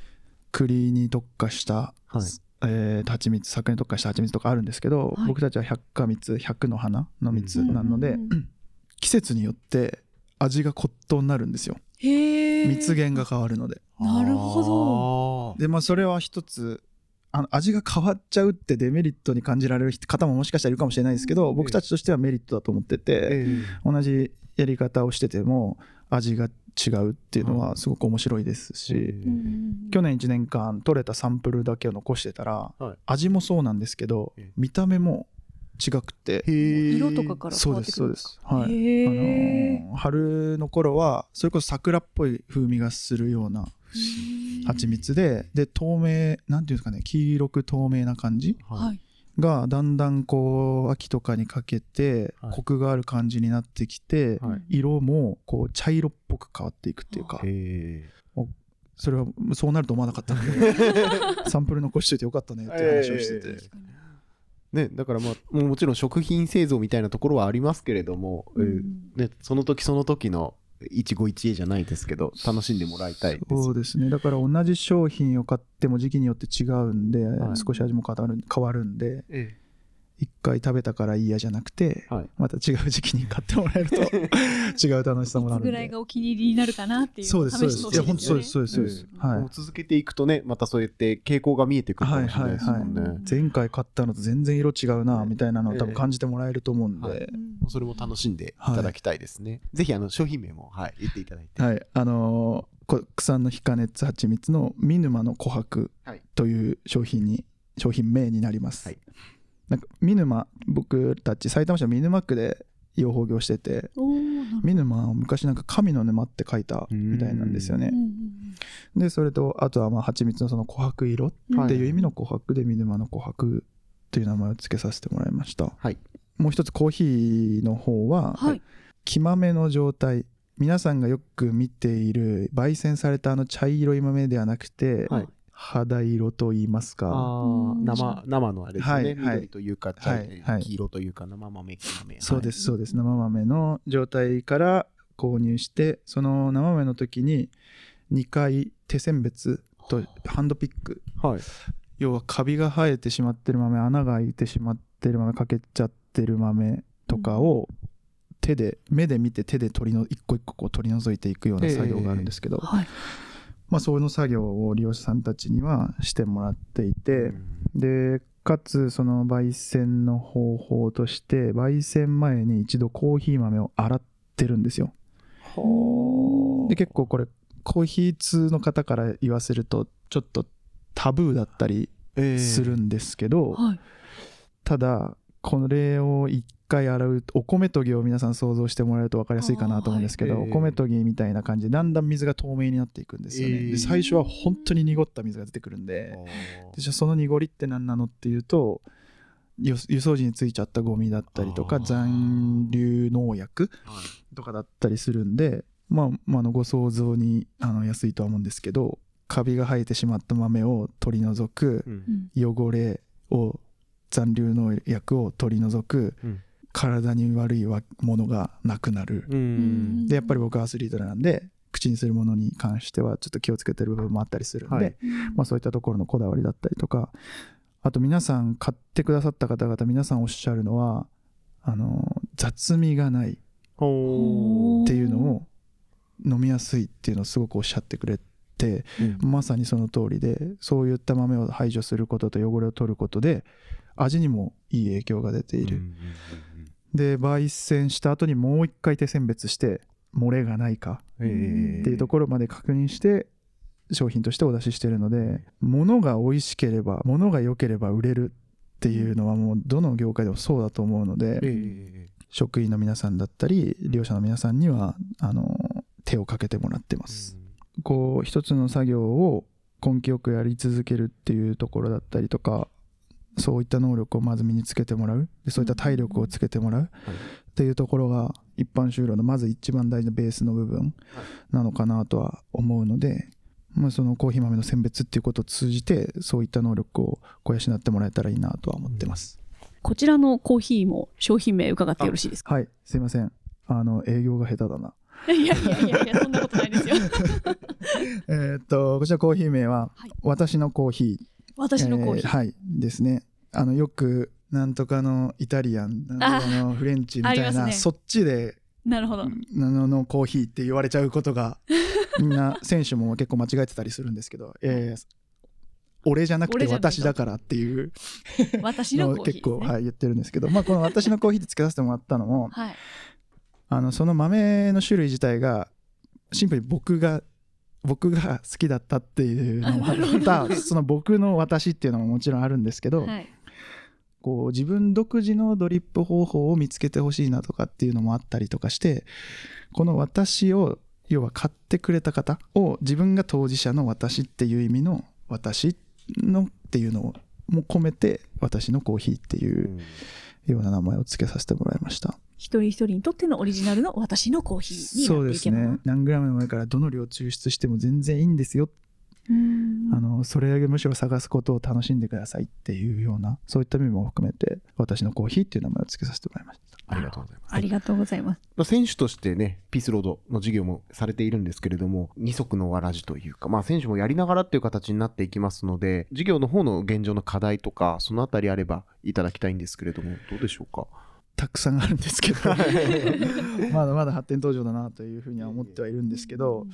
栗に特化した、はい。えーと蜂蜜昨年特化した蜂蜜とかあるんですけど、はい。僕たちは百花蜜100の花の蜜なので、うん。季節によって味が骨董になるんですよ。へえ蜜源が変わるので。なるほど。でまあそれは一つあの味が変わっちゃうってデメリットに感じられる方ももしかしたらいるかもしれないですけど、僕たちとしてはメリットだと思ってて、え。同じやり方をしてても味が違うっていうのはすごく面白いですし、うん去年1年間取れたサンプルだけを残してたら、はい。味もそうなんですけどええ。見た目も違くて。色とかから変わってそうですそうでくるんです。はい、へあえのー春の頃はそれこそ桜っぽい風味がするような蜂蜜でで透明なんていうんですかね黄色く透明な感じはいがだんだんこう秋とかにかけてはい。コクがある感じになってきて、はい。色もこう茶色っぽく変わっていくっていうか。へそれはそうなると思わなかったので サンプル残しといてよかったねっていう話をしてて、えね、だからまあもうもちろん食品製造みたいなところはありますけれども、えーね、その時その時の一期一会じゃないですけど楽しんでもらいたいです。そうですね。だから同じ商品を買っても時期によって違うんで、はい。少し味も変わる変わるんで。え一回食べたからいいやじゃなくて、はい。また違う時期に買ってもらえると 違う楽しさもあるんで。いつぐらいがお気に入りになるかなっていうそうですそうです。いや本当そうですそうですそうです、えはい。続けていくとねまたそうやって傾向が見えてくるかもしれないですもんね、はいはいはい。前回買ったのと全然色違うなええみたいなのを多分ええ感じてもらえると思うんで、ははい。いうん。それも楽しんでいただきたいですね、ぜひあの商品名も、はい、言っていただいて、あのー国産の非加熱蜂蜜のミヌマの琥珀はい。という商品に商品名になります、はいなんかミヌマ僕たち埼玉市のミヌマ区で養蜂業してておーなるほど。ミヌマは昔なんか神の沼って書いたみたいなんですよね。でそれとあとはまあ蜂蜜のその琥珀色うんっていう意味の琥珀でミヌマの琥珀という名前を付けさせてもらいました。はい。もう一つコーヒーの方は、はい。木豆の状態。皆さんがよく見ている焙煎されたあの茶色い豆ではなくて、はい肌色と言いますか。生生のあれですね、はいはい。緑というか、茶はいはい黄色というか生豆。そうですそうです。生豆の状態から購入してその生豆の時に2回手選別とハンドピック。はい、はい要はカビが生えてしまってる豆穴が開いてしまってる豆欠けちゃってる豆とかを手で目で見て手で取りの一個一個こう取り除いていくような作業があるんですけど、はいまあ、その作業を利用者さんたちにはしてもらっていて、でかつその焙煎の方法として焙煎前に一度コーヒー豆を洗ってるんですよ。で結構これコーヒー通の方から言わせるとちょっとタブーだったりえーするんですけど、はい。ただこれを一回洗うお米研ぎを皆さん想像してもらえると分かりやすいかなと思うんですけど、はい。お米研ぎみたいな感じでだんだん水が透明になっていくんですよね、えー。で最初は本当に濁った水が出てくるんで、でじゃあその濁りって何なのっていうと輸輸送時についちゃったゴミだったりとか残留農薬はい。とかだったりするんで、まあ、まああのご想像にあの安いとは思うんですけどカビが生えてしまった豆を取り除くうん。汚れを残留農薬を取り除く、うん体に悪いわものがなくなる、うん。でやっぱり僕はアスリートなんで口にするものに関してはちょっと気をつけてる部分もあったりするんで、はい。まあ、そういったところのこだわりだったりとかあと皆さん買ってくださった方々皆さんおっしゃるのはあの雑味がないほっていうのを飲みやすいっていうのをすごくおっしゃってくれてうん。まさにその通りでそういった豆を排除することと汚れを取ることで味にもいい影響が出ている、うんうんで焙煎した後にもう一回手選別して漏れがないかっていうところまで確認して商品としてお出ししてるので物が美味しければ物が良ければ売れるっていうのはもうどの業界でもそうだと思うので、え職員の皆さんだったり利用者の皆さんにはあの手をかけてもらってまーす。こう一つの作業を根気よくやり続けるっていうところだったりとかそういった能力をまず身につけてもらう。でそういった体力をつけてもらう。っていうところが一般就労のまず一番大事なベースの部分なのかなとは思うので、まあ、そのコーヒー豆の選別っていうことを通じてそういった能力をこう養ってもらえたらいいなとは思ってます。こちらのコーヒーも商品名伺ってよろしいですか？はい。すいません。あの営業が下手だな。いやいやいやいやそんなことないですよ。えーっとこちらコーヒー名ははい。私のコーヒー私のコーヒー。えーはいですねあのよくなんとかのイタリアンなんとかのフレンチみたいな、ねそっちでなるほど。ののコーヒーって言われちゃうことが みんな選手も結構間違えてたりするんですけど、えー俺じゃなくて私だからっていう 私のコーヒー結構、はい、言ってるんですけど、まあ、この私のコーヒーでつけさせてもらったのもはい。あのその豆の種類自体がシンプルに僕が僕が好きだったっていうのもまたその僕の私っていうのももちろんあるんですけど、はい。こう自分独自のドリップ方法を見つけてほしいなとかっていうのもあったりとかしてこの私を要は買ってくれた方を自分が当事者の私っていう意味の私のっていうのをも込めて私のコーヒーっていうような名前を付けさせてもらいました一人一人にとってのオリジナルの私のコーヒーにそうですなっていけば。ね何グラムの前からどの量抽出しても全然いいんですようーんあのそれだけむしろ探すことを楽しんでくださいっていうようなそういった意味も含めて私のコーヒーっていう名前を付けさせてもらいましたありがとうございます。ありがとうございます。まあ選手としてね、ピースロードの授業もされているんですけれども、二足のわらじというか、まあ選手もやりながらっていう形になっていきますので、授業の方の現状の課題とか、そのあたりあればいただきたいんですけれども、どうでしょうか？たくさんあるんですけど まだまだ発展途上だなというふうには思ってはいるんですけど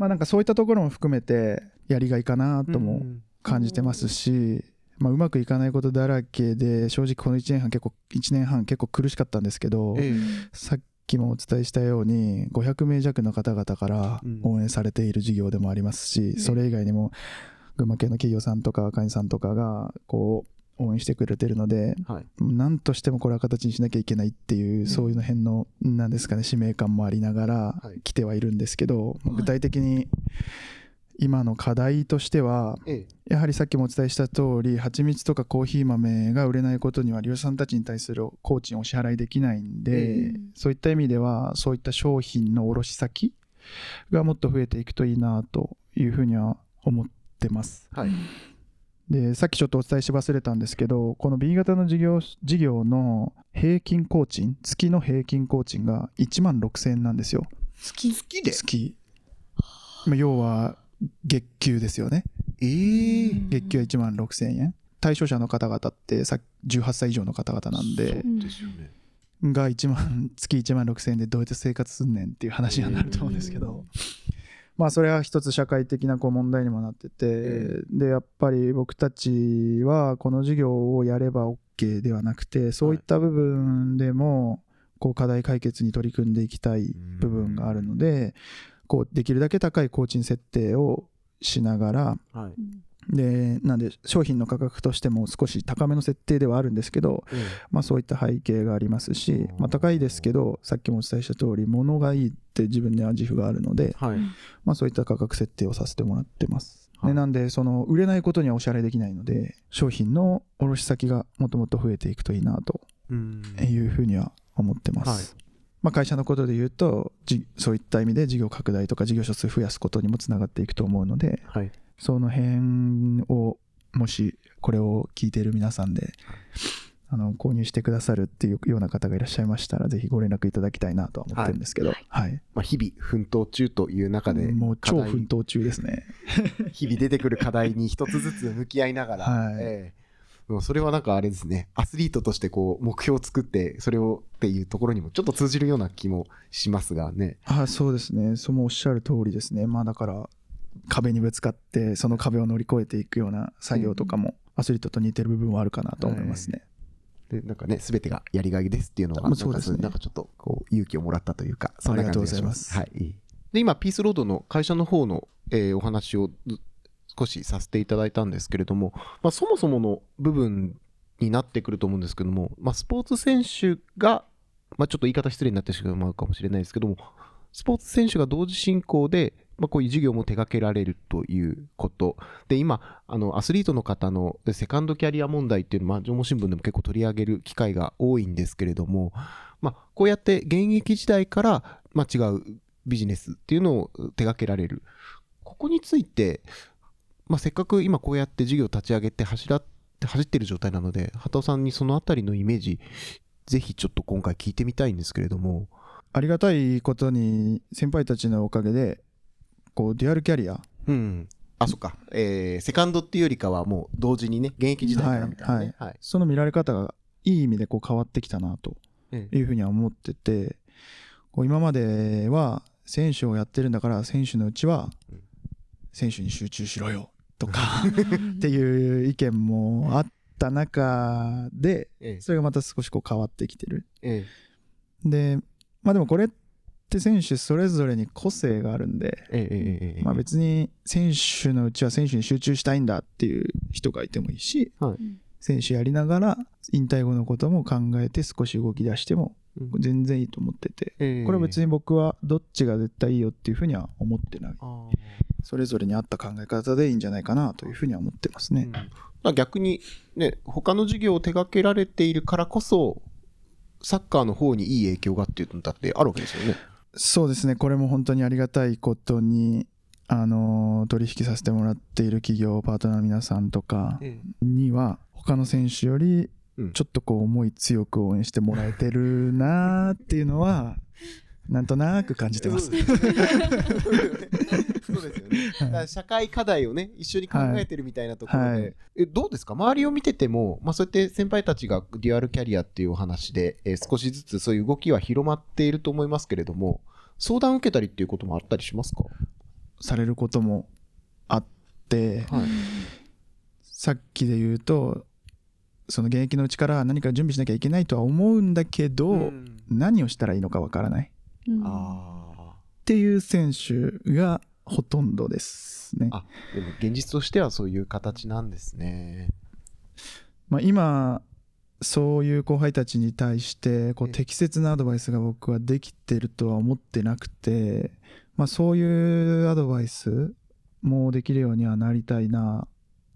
まあなんかそういったところも含めてやりがいかなとも感じてますし、まあ、うまくいかないことだらけで正直この1年半結構1年半結構苦しかったんですけど、えさっきもお伝えしたように500名弱の方々からうん。応援されている事業でもありますし、それ以外にも群馬県の企業さんとか会員さんとかがこう応援してくれてるのでえはい。何としてもこれは形にしなきゃいけないっていう、そういうの辺のなんですかね使命感もありながらはい来てはいるんですけど、い具体的に今の課題としてはえやはりさっきもお伝えした通り蜂蜜とかコーヒー豆が売れないことには利用者さんたちに対する工賃をお支払いできないんで、ええそういった意味ではそういった商品の卸先がもっと増えていくといいなというふうには思ってます。えはい。でさっきちょっとお伝えし忘れたんですけどこの B 型の事業事業の平均工賃月の平均工賃が1万6000円なんですよ。月？月で？月。まあ要は月給ですよね。ええ月給は1万6000円。対象者の方々ってさ18歳以上の方々なんでうんですよね。が1万月1万6000円でどうやって生活すんねんっていう話になると思うんですけど、まあそれは一つ社会的なこう問題にもなってて、えでやっぱり僕たちはこの事業をやれば OK ではなくてそういった部分でもこう課題解決に取り組んでいきたい部分があるのでこうできるだけ高い工賃設定をしながらはい。でなんで商品の価格としても少し高めの設定ではあるんですけど、えまあ、そういった背景がありますし、まあ、高いですけどさっきもお伝えした通り物がいいって自分には自負があるので、えはい。まあ、そういった価格設定をさせてもらってます、はい。でなんでその売れないことにはお支払いできないので商品の卸先がもっともっと増えていくといいなとうん。いうふうには思ってます、はい。まあ、会社のことで言うとじそういった意味で事業拡大とか事業者数増やすことにもつながっていくと思うのではい。その辺をもしこれを聞いている皆さんであの購入してくださるっていうような方がいらっしゃいましたらぜひご連絡いただきたいなとは思ってるんですけど、はい。まあ日々奮闘中という中で、もう超奮闘中ですね。日々出てくる課題に一つずつ向き合いながら、はい。えそれはなんかあれですね、アスリートとしてこう目標を作って、それをっていうところにもちょっと通じるような気もしますがね。あそうですね、そのおっしゃる通りですね、まあだから、壁にぶつかって、その壁を乗り越えていくような作業とかも、アスリートと似てる部分はあるかなと思いますね。で、なんかね、すべてがやりがいですっていうのが、まあそうですねなんかちょっとこう勇気をもらったというか、そんな感じがします。ありがとうはい。で、今、ピースロードの会社の方の、えーお話をず少しさせていただいたんですけれども、まあ、そもそもの部分になってくると思うんですけども、まあ、スポーツ選手が、まあ、ちょっと言い方失礼になってしまうかもしれないですけども、スポーツ選手が同時進行で、まあ、こういう授業も手掛けられるということ。で、今、あの、アスリートの方のセカンドキャリア問題っていうのは、まあ、情報新聞でも結構取り上げる機会が多いんですけれども、まあ、こうやって現役時代から、まあ、違うビジネスっていうのを手掛けられる。ここについて、まあ、せっかく今こうやって事業を立ち上げて走らって走ってる状態なので、畑尾さんにそのあたりのイメージ、ぜひちょっと今回聞いてみたいんですけれども。ありがたいことに、先輩たちのおかげで、こうデュアルキャリア？っうん。あそっか、えーセカンドっていうよりかはもう同時にね現役時代からみたいなね。はい、その見られ方がいい意味でこう変わってきたなとええいうふうには思っててこう今までは選手をやってるんだから選手のうちはうん。選手に集中しろよとか っていう意見もあった中でええそれがまた少しこう変わってきてる。えでまあでもこれって選手それぞれに個性があるんでええまあ別に選手のうちは選手に集中したいんだっていう人がいてもいいし、はい。選手やりながら引退後のことも考えて少し動き出してもうん。全然いいと思ってて、ええこれは別に僕はどっちが絶対いいよっていうふうには思ってない。それぞれに合った考え方でいいんじゃないかなというふうには思ってますね。うん、まあ逆にね他の事業を手掛けられているからこそサッカーの方にいい影響がっていうのだってあるわけですよね。そうですね。これも本当にありがたいことにあの取引させてもらっている企業パートナーの皆さんとかえには他の選手よりうん。ちょっとこう思い強く応援してもらえてるなーっていうのはなんとなく感じてます。そうですよね。社会課題をね、一緒に考えてるみたいなところで、はい。はいえどうですか？周りを見てても、まあ、そうやって先輩たちがデュアルキャリアっていうお話で、えー少しずつそういう動きは広まっていると思いますけれども、相談を受けたりっていうこともあったりしますか？されることもあってはい。さっきで言うとその現役のうちから何か準備しなきゃいけないとは思うんだけど、うん。何をしたらいいのかわからない。っうんあていう選手がほとんどですね。あ。でも現実としてはそういう形なんですね。まあ、今そういう後輩たちに対してこうええ適切なアドバイスが僕はできてるとは思ってなくて、まあ、そういうアドバイスもできるようにはなりたいな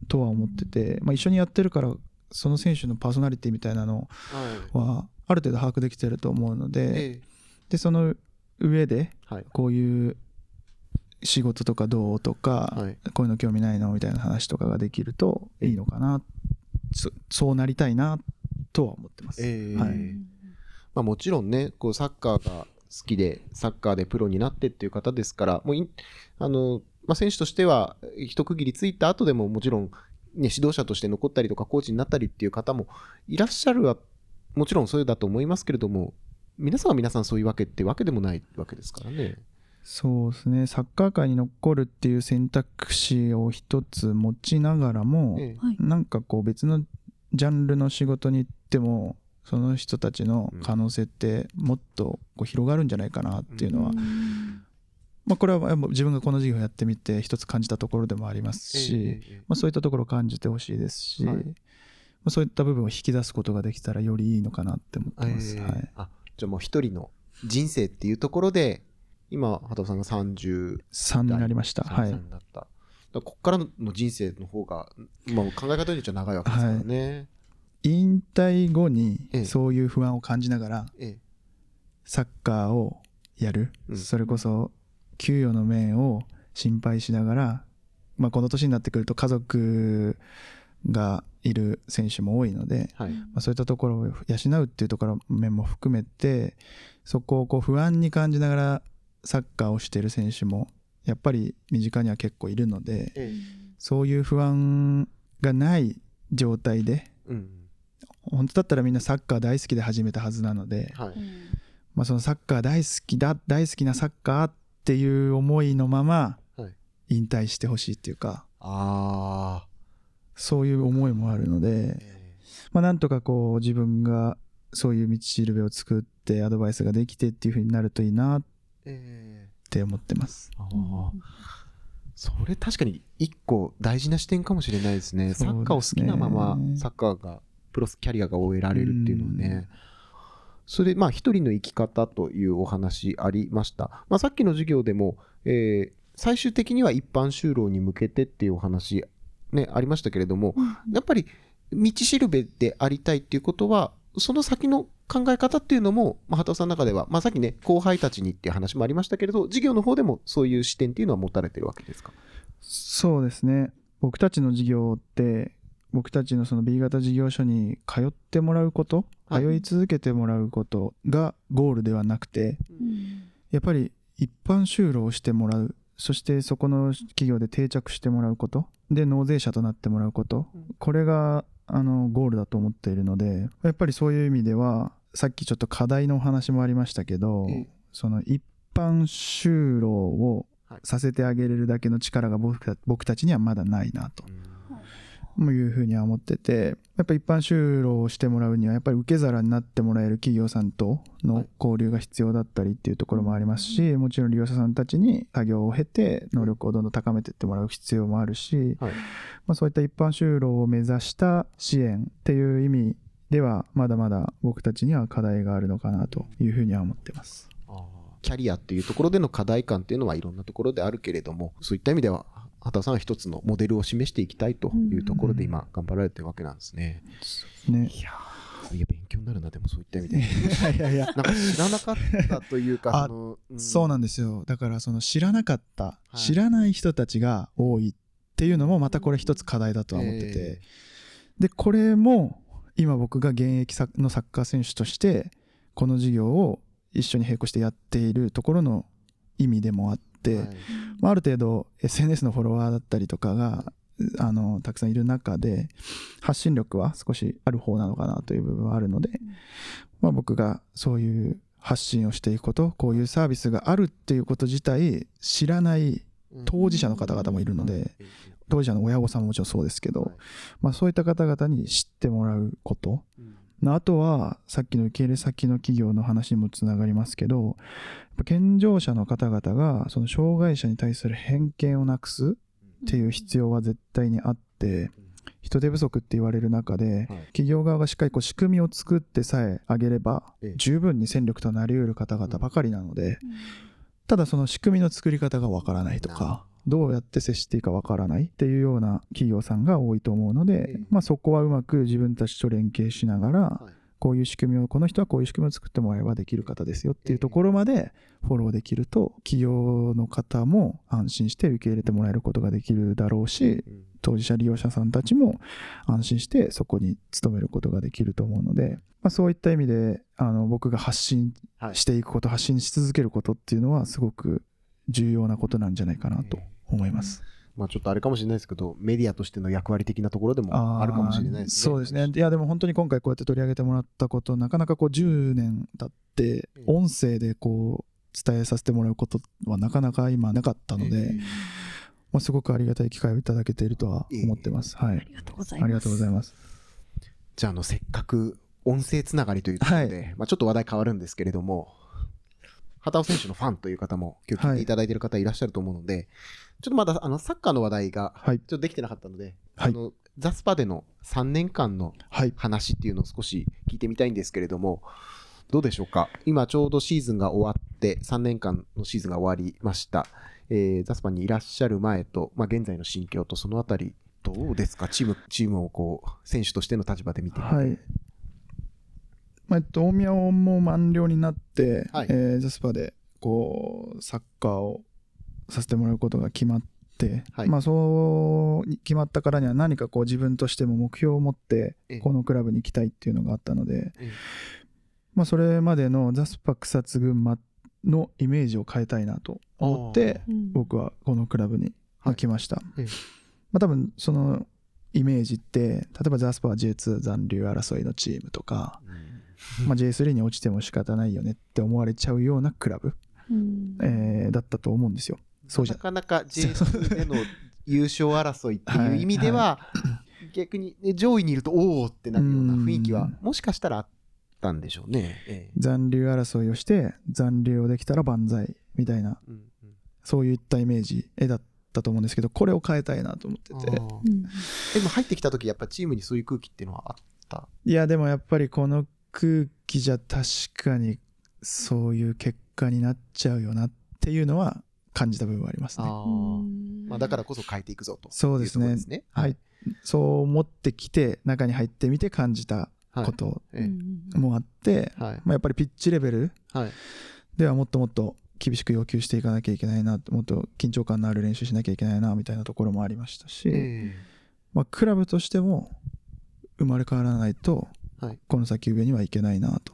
とは思ってて、まあ、一緒にやってるからその選手のパーソナリティみたいなのはある程度把握できてると思うのでえでその上で。こういう仕事とかどうとか、はい。こういうの興味ないのみたいな話とかができるといいのかなそそうなりたいなとは思ってます。ええはいまあ、もちろんね、こうサッカーが好きで、サッカーでプロになってっていう方ですから、もういあのまあ、選手としては、一区切りついた後でも、もちろん、ね、指導者として残ったりとか、コーチになったりっていう方もいらっしゃるは、もちろんそうだと思いますけれども、皆さんは皆さんそういうわけってわけでもないわけですからね。そうですね。サッカー界に残るっていう選択肢を一つ持ちながらも、えはい。なんかこう別のジャンルの仕事に行ってもその人たちの可能性ってもっとこう広がるんじゃないかなっていうのは、まあ、これは自分がこの事業をやってみて一つ感じたところでもありますえし、ええ。まあ、そういったところを感じてほしいですし、はい。まあ、そういった部分を引き出すことができたらよりいいのかなって思ってます。ええ。はい、あじゃあもう一人の人生っていうところで、今、畑尾さんが30 3になりました。はい。だこっからの人生の方が、まあ、考え方によっちゃ長いわけですからね。引退後にええ。そういう不安を感じながらええ。サッカーをやる、うん。それこそ給与の面を心配しながら、まあ、この年になってくると家族がいる選手も多いので、はい。まあ、そういったところを養うっていうところ面も含めてそこをこう不安に感じながらサッカーをしている選手もやっぱり身近には結構いるのでええそういう不安がない状態でうん。本当だったらみんなサッカー大好きで始めたはずなので、はい。まあ、そのサッカー大好きだ大好きなサッカーっていう思いのままはい引退してほしいっていうかああ。そういう思いもあるので、えまあ、なんとかこう自分がそういう道しるべを作ってアドバイスができてっていう風になるといいなっええて思ってます。ああ。それ確かに一個大事な視点かもしれないですね。サッカーを好きなままサッカーがプロスキャリアが終えられるっていうのはね。それでまあ一人の生き方というお話ありました。まあ、さっきの授業でも、えー最終的には一般就労に向けてっていうお話、ね、ありましたけれども、やっぱり道しるべでありたいっていうことは、その先の考え方っていうのも、まあ、畑尾さんの中では、まあ、さっきね、後輩たちにっていう話もありましたけれど、授業の方でもそういう視点っていうのは持たれてるわけですか？そうですね。僕たちの事業って僕たちのその B 型事業所に通ってもらうこと、はい。通い続けてもらうことがゴールではなくてやっぱり一般就労をしてもらうそしてそこの企業で定着してもらうこと。で納税者となってもらうこと。これがあのゴールだと思っているのでやっぱりそういう意味ではさっきちょっと課題のお話もありましたけど、ええ。その一般就労をさせてあげれるだけの力が僕た僕たちにはまだないなというふうには思っててやっぱ一般就労をしてもらうにはやっぱり受け皿になってもらえる企業さんとの交流が必要だったりっていうところもありますしもちろん利用者さんたちに作業を経て能力をどんどん高めていってもらう必要もあるし、はい。まあ、そういった一般就労を目指した支援っていう意味ではまだまだ僕たちには課題があるのかなというふうには思ってます。キャリアっていうところでの課題感っていうのはいろんなところであるけれども、そういった意味では、畑尾さんは一つのモデルを示していきたいというところで今頑張られてるわけなんですね。ね、いやーいや、勉強になるな、でもそう いった意味で。いやいや。なんか知らなかったというか、あその、うん。そうなんですよ。だからその知らなかった、い。知らない人たちが多いっていうのもまたこれ一つ課題だとは思ってて、えでこれも今僕が現役サのサッカー選手としてこの事業を一緒に並行してやっているところの意味でもあっまあ、ある程度 SNS のフォロワーだったりとかがあのたくさんいる中で発信力は少しある方なのかなという部分はあるので、まあ、僕がそういう発信をしていくことこういうサービスがあるっていうこと自体知らない当事者の方々もいるので当事者の親御さんももちろんそうですけど、はい。まあ、そういった方々に知ってもらうことうんあとはさっきの受け入れ先の企業の話にもつながりますけどやっぱ健常者の方々がその障害者に対する偏見をなくすっていう必要は絶対にあって人手不足って言われる中ではい。企業側がしっかりこう仕組みを作ってさえあげればええ。十分に戦力となりうる方々ばかりなのでただその仕組みの作り方がわからないとかどうやって接していいかわからないっていうような企業さんが多いと思うのでええ、まあ、そこはうまく自分たちと連携しながらはい。こういう仕組みをこの人はこういう仕組みを作ってもらえばできる方ですよっていうところまでフォローできると企業の方も安心して受け入れてもらえることができるだろうしうん当事者利用者さんたちも安心してそこに勤めることができると思うので、まあ、そういった意味であの僕が発信はい。していくこと発信し続けることっていうのはすごく重要なことなんじゃないかなと思います。まあちょっとあれかもしれないですけど、メディアとしての役割的なところでもあるかもしれないですね。そうですね。いや、でも本当に今回こうやって取り上げてもらったこと、なかなかこう10年経ってええ、音声でこう伝えさせてもらうことはなかなか今なかったのえで、まあ、すごくありがたい機会をいただけているとは思ってます。はい。ありがとうございます。ありがとうございます。じゃあ、あの、せっかく音声つながりということで、まあちょっと話題変わるんですけれども、畑尾選手のファンという方も今日聞いていただいている方いらっしゃると思うので、ちょっとまだあのサッカーの話題がはいちょっとできてなかったので、はいあのザスパでの3年間のはい。話っていうのを少し聞いてみたいんですけれども、どうでしょうか？今ちょうどシーズンが終わって、3年間のシーズンが終わりました。えーザスパにいらっしゃる前と、まあ、現在の心境とそのあたり、どうですか？チーム、チームをこう、選手としての立場で見てみて。はい。まあえっと、大宮も満了になって、はいえージャスパでこうサッカーをさせてもらうことが決まって、はい。まあそう決まったからには何かこう自分としても目標を持ってええ。このクラブに行きたいっていうのがあったので、ええ。まあそれまでのザスパ草津群馬のイメージを変えたいなと思ってうん。僕はこのクラブにはい来ました、ええ。まあ多分そのイメージって例えばザスパは J2 残留争いのチームとか、まあ、J3 に落ちても仕方ないよねって思われちゃうようなクラブ、うん。えーだったと思うんですよ。そうじゃ。なかなか J2 での優勝争いっていう意味では、逆に、ね、上位にいるとおおってなるような雰囲気はうん。もしかしたらあったんでしょうね。ええ。残留争いをして残留をできたら万歳みたいなうんうん。そういったイメージ絵だったと思うんですけどこれを変えたいなと思ってて。でも入ってきた時やっぱチームにそういう空気っていうのはあった？いやでもやっぱりこの空気じゃ確かにそういう結果になっちゃうよなっていうのは感じた部分はありますね。まあ、だからこそ変えていくぞと。そうですねいうですね。はい。そう思ってきて中に入ってみて感じたはいことええもあって、はい。まあ、やっぱりピッチレベルはい。ではもっともっと厳しく要求していかなきゃいけないなもっと緊張感のある練習しなきゃいけないなみたいなところもありましたし、えまあ、クラブとしても生まれ変わらないとはいこの先上にはいけないなと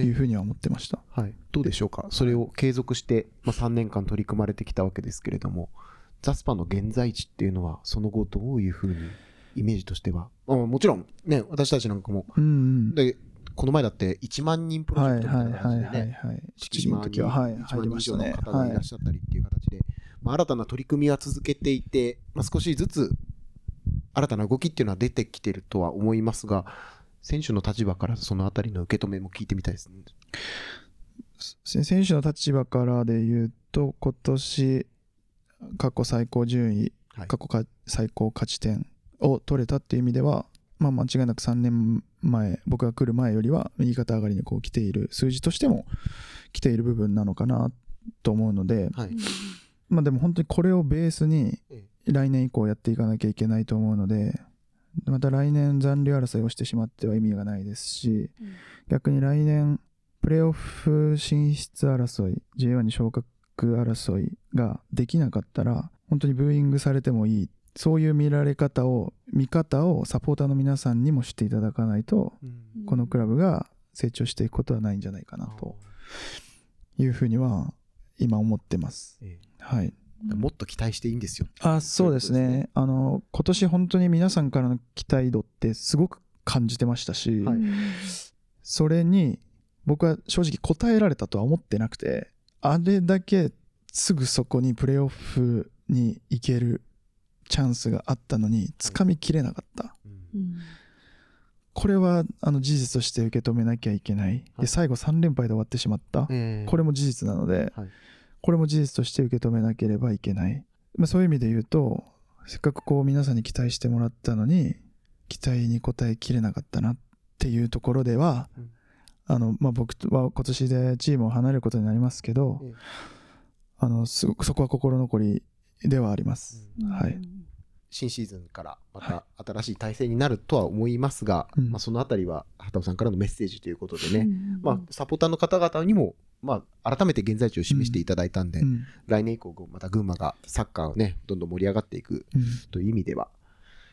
いうふうには思ってました。はい、どうでしょうか、それを継続して、まあ、3年間取り組まれてきたわけですけれども、ザスパの現在地っていうのは、その後、どういうふうにイメージとしては、あもちろん、ね、私たちなんかも、うんうん。でこの前だって1万人プロジェクトみたいな感じでね、はいはい。敷島にの時は、はい、1入万人以上の。方がいらっしゃったりっていう形で、まあ、新たな取り組みは続けていて、まあ、少しずつ新たな動きっていうのは出てきてるとは思いますが、選手の立場からそのあたりの受け止めも聞いてみたいですね。せ選手の立場からで言うと、今年、過去最高順位、はい。過去か最高勝ち点を取れたっていう意味では、まあ、間違いなく3年前、僕が来る前よりは右肩上がりにこう来ている、数字としても来ている部分なのかなと思うので、はい。まあでも本当にこれをベースにえ。来年以降やっていかなきゃいけないと思うので、また来年残留争いをしてしまっては意味がないですし、逆に来年プレーオフ進出争い J1 に昇格争いができなかったら本当にブーイングされてもいい。そういう見られ方を見方をサポーターの皆さんにも知っていただかないとうん。このクラブが成長していくことはないんじゃないかなというふうには今思ってます。えはい、えもっと期待していいんですよ。あそうですね。あの今年本当に皆さんからの期待度ってすごく感じてましたし、はい。それに僕は正直答えられたとは思ってなくてあれだけすぐそこにプレーオフに行けるチャンスがあったのに掴みきれなかった。うん。これはあの事実として受け止めなきゃいけない。はい。で最後3連敗で終わってしまった。ええ。これも事実なので、はいこれも事実として受け止めなければいけない、まあ、そういう意味で言うとせっかくこう皆さんに期待してもらったのに期待に応えきれなかったなっていうところでは、うん。あのまあ、僕は今年でチームを離れることになりますけど、ええ。あのすごくそこは心残りではあります、うん。はい。新シーズンからまた新しい体制になるとは思い。ますが、うんまあ、そのあたりは畑尾さんからのメッセージということでね、うんまあ、サポーターの方々にも、まあ、改めて現在地を示していただいたんで、うん。来年以降、また群馬がサッカーをね、どんどん盛り上がっていくうん。という意味では、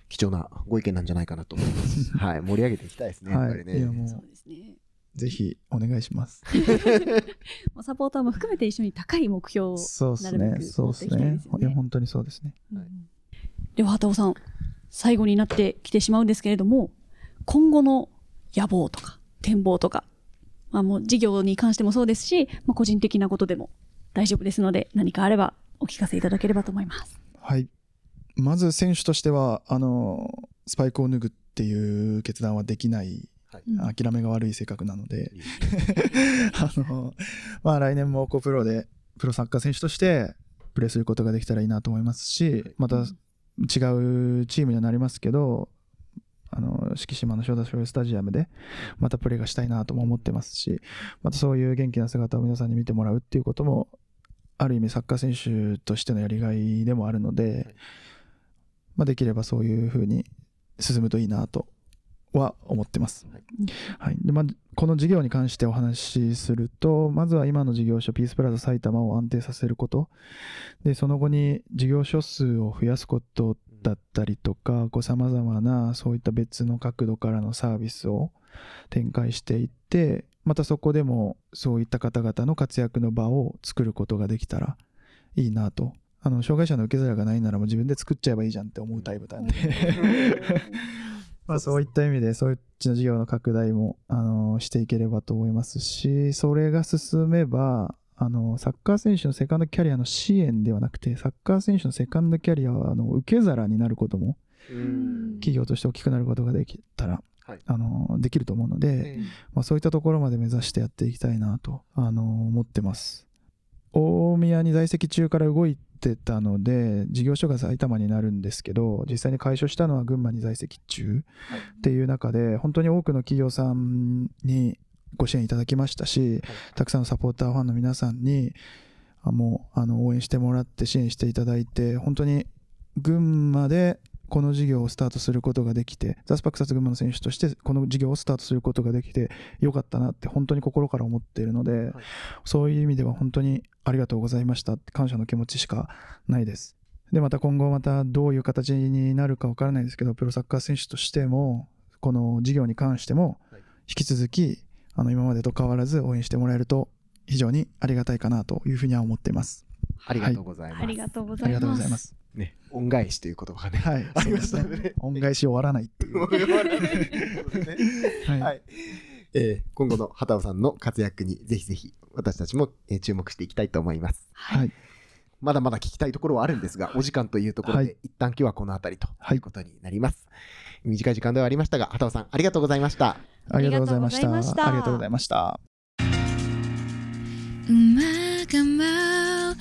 貴重なご意見なんじゃないかなと思います。はい、盛り上げていきたいですね、やっぱりね。もそううですね。ぜひお願いします。もうサポーターも含めて一緒に高い目標をそうですなるべくねそうです持っていきたいねですよね。いや本当にそうですね。はいでは畑尾さん最後になってきてしまうんですけれども今後の野望とか展望とか、まあ、もう事業に関してもそうですし、まあ、個人的なことでも大丈夫ですので何かあればお聞かせいただければと思います。はい。まず選手としては、あの、スパイクを脱ぐっていう決断はできない、はい。うん。諦めが悪い性格なので、あの、まあ来年もこうプロで、プロサッカー選手としてプレーすることができたらいいなと思いますし、また違うチームにはなりますけど、あの、敷島の正田醤油スタジアムで、またプレーがしたいなとも思ってますし、またそういう元気な姿を皆さんに見てもらうっていうことも、ある意味サッカー選手としてのやりがいでもあるので、まあ、できればそういうふうに進むといいなとは思ってます。はい。はい。でまあ、この事業に関してお話しすると、まずは今の事業所、ピースプラザ埼玉を安定させること、でその後に事業所数を増やすことだったりとか、さまざまなそういった別の角度からのサービスを展開していって、またそこでもそういった方々の活躍の場を作ることができたらいいなと。あの障害者の受け皿がないならもう自分で作っちゃえばいいじゃんって思うタイプなんで。まあ、そういった意味で、そった事業の拡大も、あのしていければと思いますし、それが進めば、あのサッカー選手のセカンドキャリアの支援ではなくて、サッカー選手のセカンドキャリアはあの受け皿になることも、うん企業として大きくなることができたら、はいあのできると思うので、えまあ、そういったところまで目指してやっていきたいなと、あの思ってます。大宮に在籍中から動いてたので、事業所が埼玉になるんですけど、実際に開所したのは群馬に在籍中っていう中で、本当に多くの企業さんにご支援いただきましたし、たくさんのサポーターファンの皆さんに、あもうあの応援してもらって支援していただいて、本当に群馬でこの事業をスタートすることができて、ザスパクサツ群馬の選手としてこの事業をスタートすることができてよかったなって本当に心から思っているので、そういう意味では本当にありがとうございました。って感謝の気持ちしかないです。で、また今後またどういう形になるかわからないですけど、プロサッカー選手としても、この事業に関してもはい。引き続き、あの今までと変わらず応援してもらえると非常にありがたいかなというふうには思っています。ありがとうございます。ありがとうごありがとうざいますございます。ね、恩返しという言葉がね。はい、ありましたねそうです恩返し終わらないっていう。はい、はい。えー今後の畑尾さんの活躍にぜひぜひ私たちも、えー注目していきたいと思います。はい、まだまだ聞きたいところはあるんですが、お時間というところで、はい一旦今日はこの辺りとはいいうことになります。短い時間ではありましたが、畑尾さんありがとうございました。ありがとうございました。ありがとうございました。馬が舞う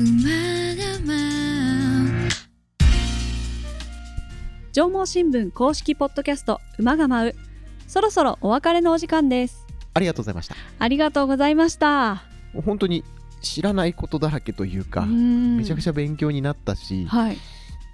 馬が舞う縄文新聞公式ポッドキャスト馬が舞うそろそろお別れのお時間ですありがとうございました。ありがとうございました本当に知らないことだらけというか、めめちゃくちゃゃ勉強になったし、はい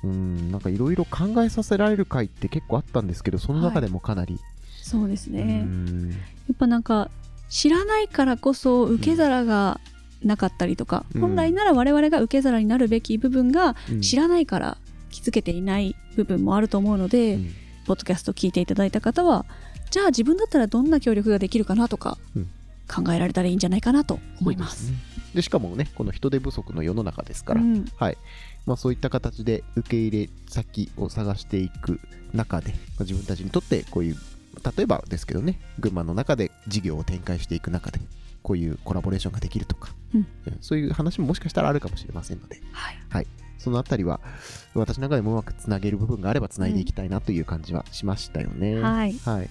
うん、なんかいろいろ考えさせられる回って結構あったんですけど、その中でもかなり、そうですうねん。やっぱなんか知らないからこそ受け皿がなかったりとか、うん。本来なら我々が受け皿になるべき部分がうん。知らないから気づけていない部分もあると思うので、うん。ポッドキャスト聞いていただいた方はじゃあ自分だったらどんな協力ができるかなとか、うん。考えられたらいいんじゃないかなと思います。でしかもね、この人手不足の世の中ですから、うん。はいまあ、そういった形で受け入れ先を探していく中で、まあ自分たちにとってこういう、例えばですけどね、群馬の中で事業を展開していく中で、こういうコラボレーションができるとか、うんそういう話ももしかしたらあるかもしれませんので、はいそのあたりは、私の中でもうまくつなげる部分があればつないでいきたいなという感じはしましたよね。はいはい。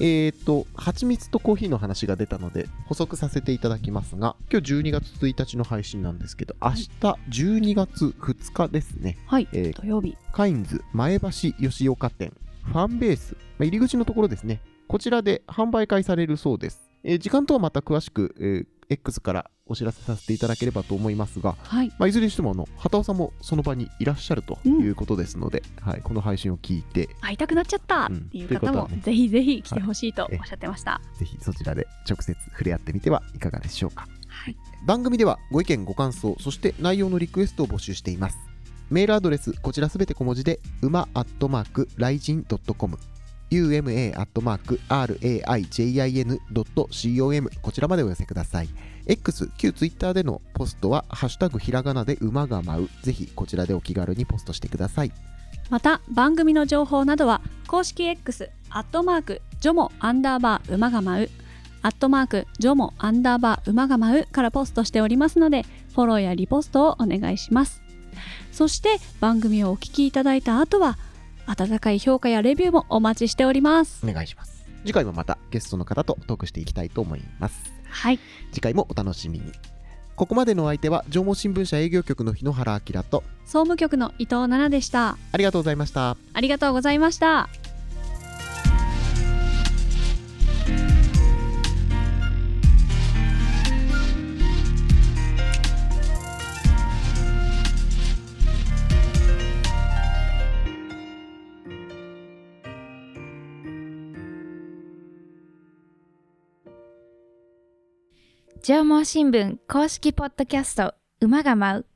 えっ、と、蜂蜜とコーヒーの話が出たので、補足させていただきますが、今日12月1日の配信なんですけど、明日12月2日ですね、はい、えー土曜日。カインズ前橋吉岡店、ファンベース、まあ入り口のところですね、こちらで販売開されるそうです。えー時間とはまた詳しく、えー X からお知らせさせていただければと思いますが、はい。まあ、いずれにしてもあの畑尾さんもその場にいらっしゃるということですので、はい、この配信を聞いて会いたくなっちゃったうん。っていう方もとはね。ぜひぜひ来てほしいとはい。おっしゃってました。ぜひそちらで直接触れ合ってみてはいかがでしょうか。はい、番組ではご意見ご感想そして内容のリクエストを募集しています。メールアドレスこちらすべて小文字で馬アットマークライジン .com uma アットマーク raijin.com こちらまでお寄せください。X 旧 Twitter でのポストはハッシュタグひらがなで馬が舞う。ぜひこちらでお気軽にポストしてください。また番組の情報などは公式 X アットマークジョモアンダーバー馬が舞う。アットマークジョモアンダーバー馬が舞うからポストしておりますのでフォローやリポストをお願いします。そして番組をお聞きいただいた後は温かい評価やレビューもお待ちしております。お願いします。次回もまたゲストの方とトークしていきたいと思います。はい。次回もお楽しみに。ここまでのお相手は縄文新聞社営業局の日野原明と総務局の伊藤奈々でした。ありがとうございました。ありがとうございました縄文新聞公式ポッドキャスト馬が舞う。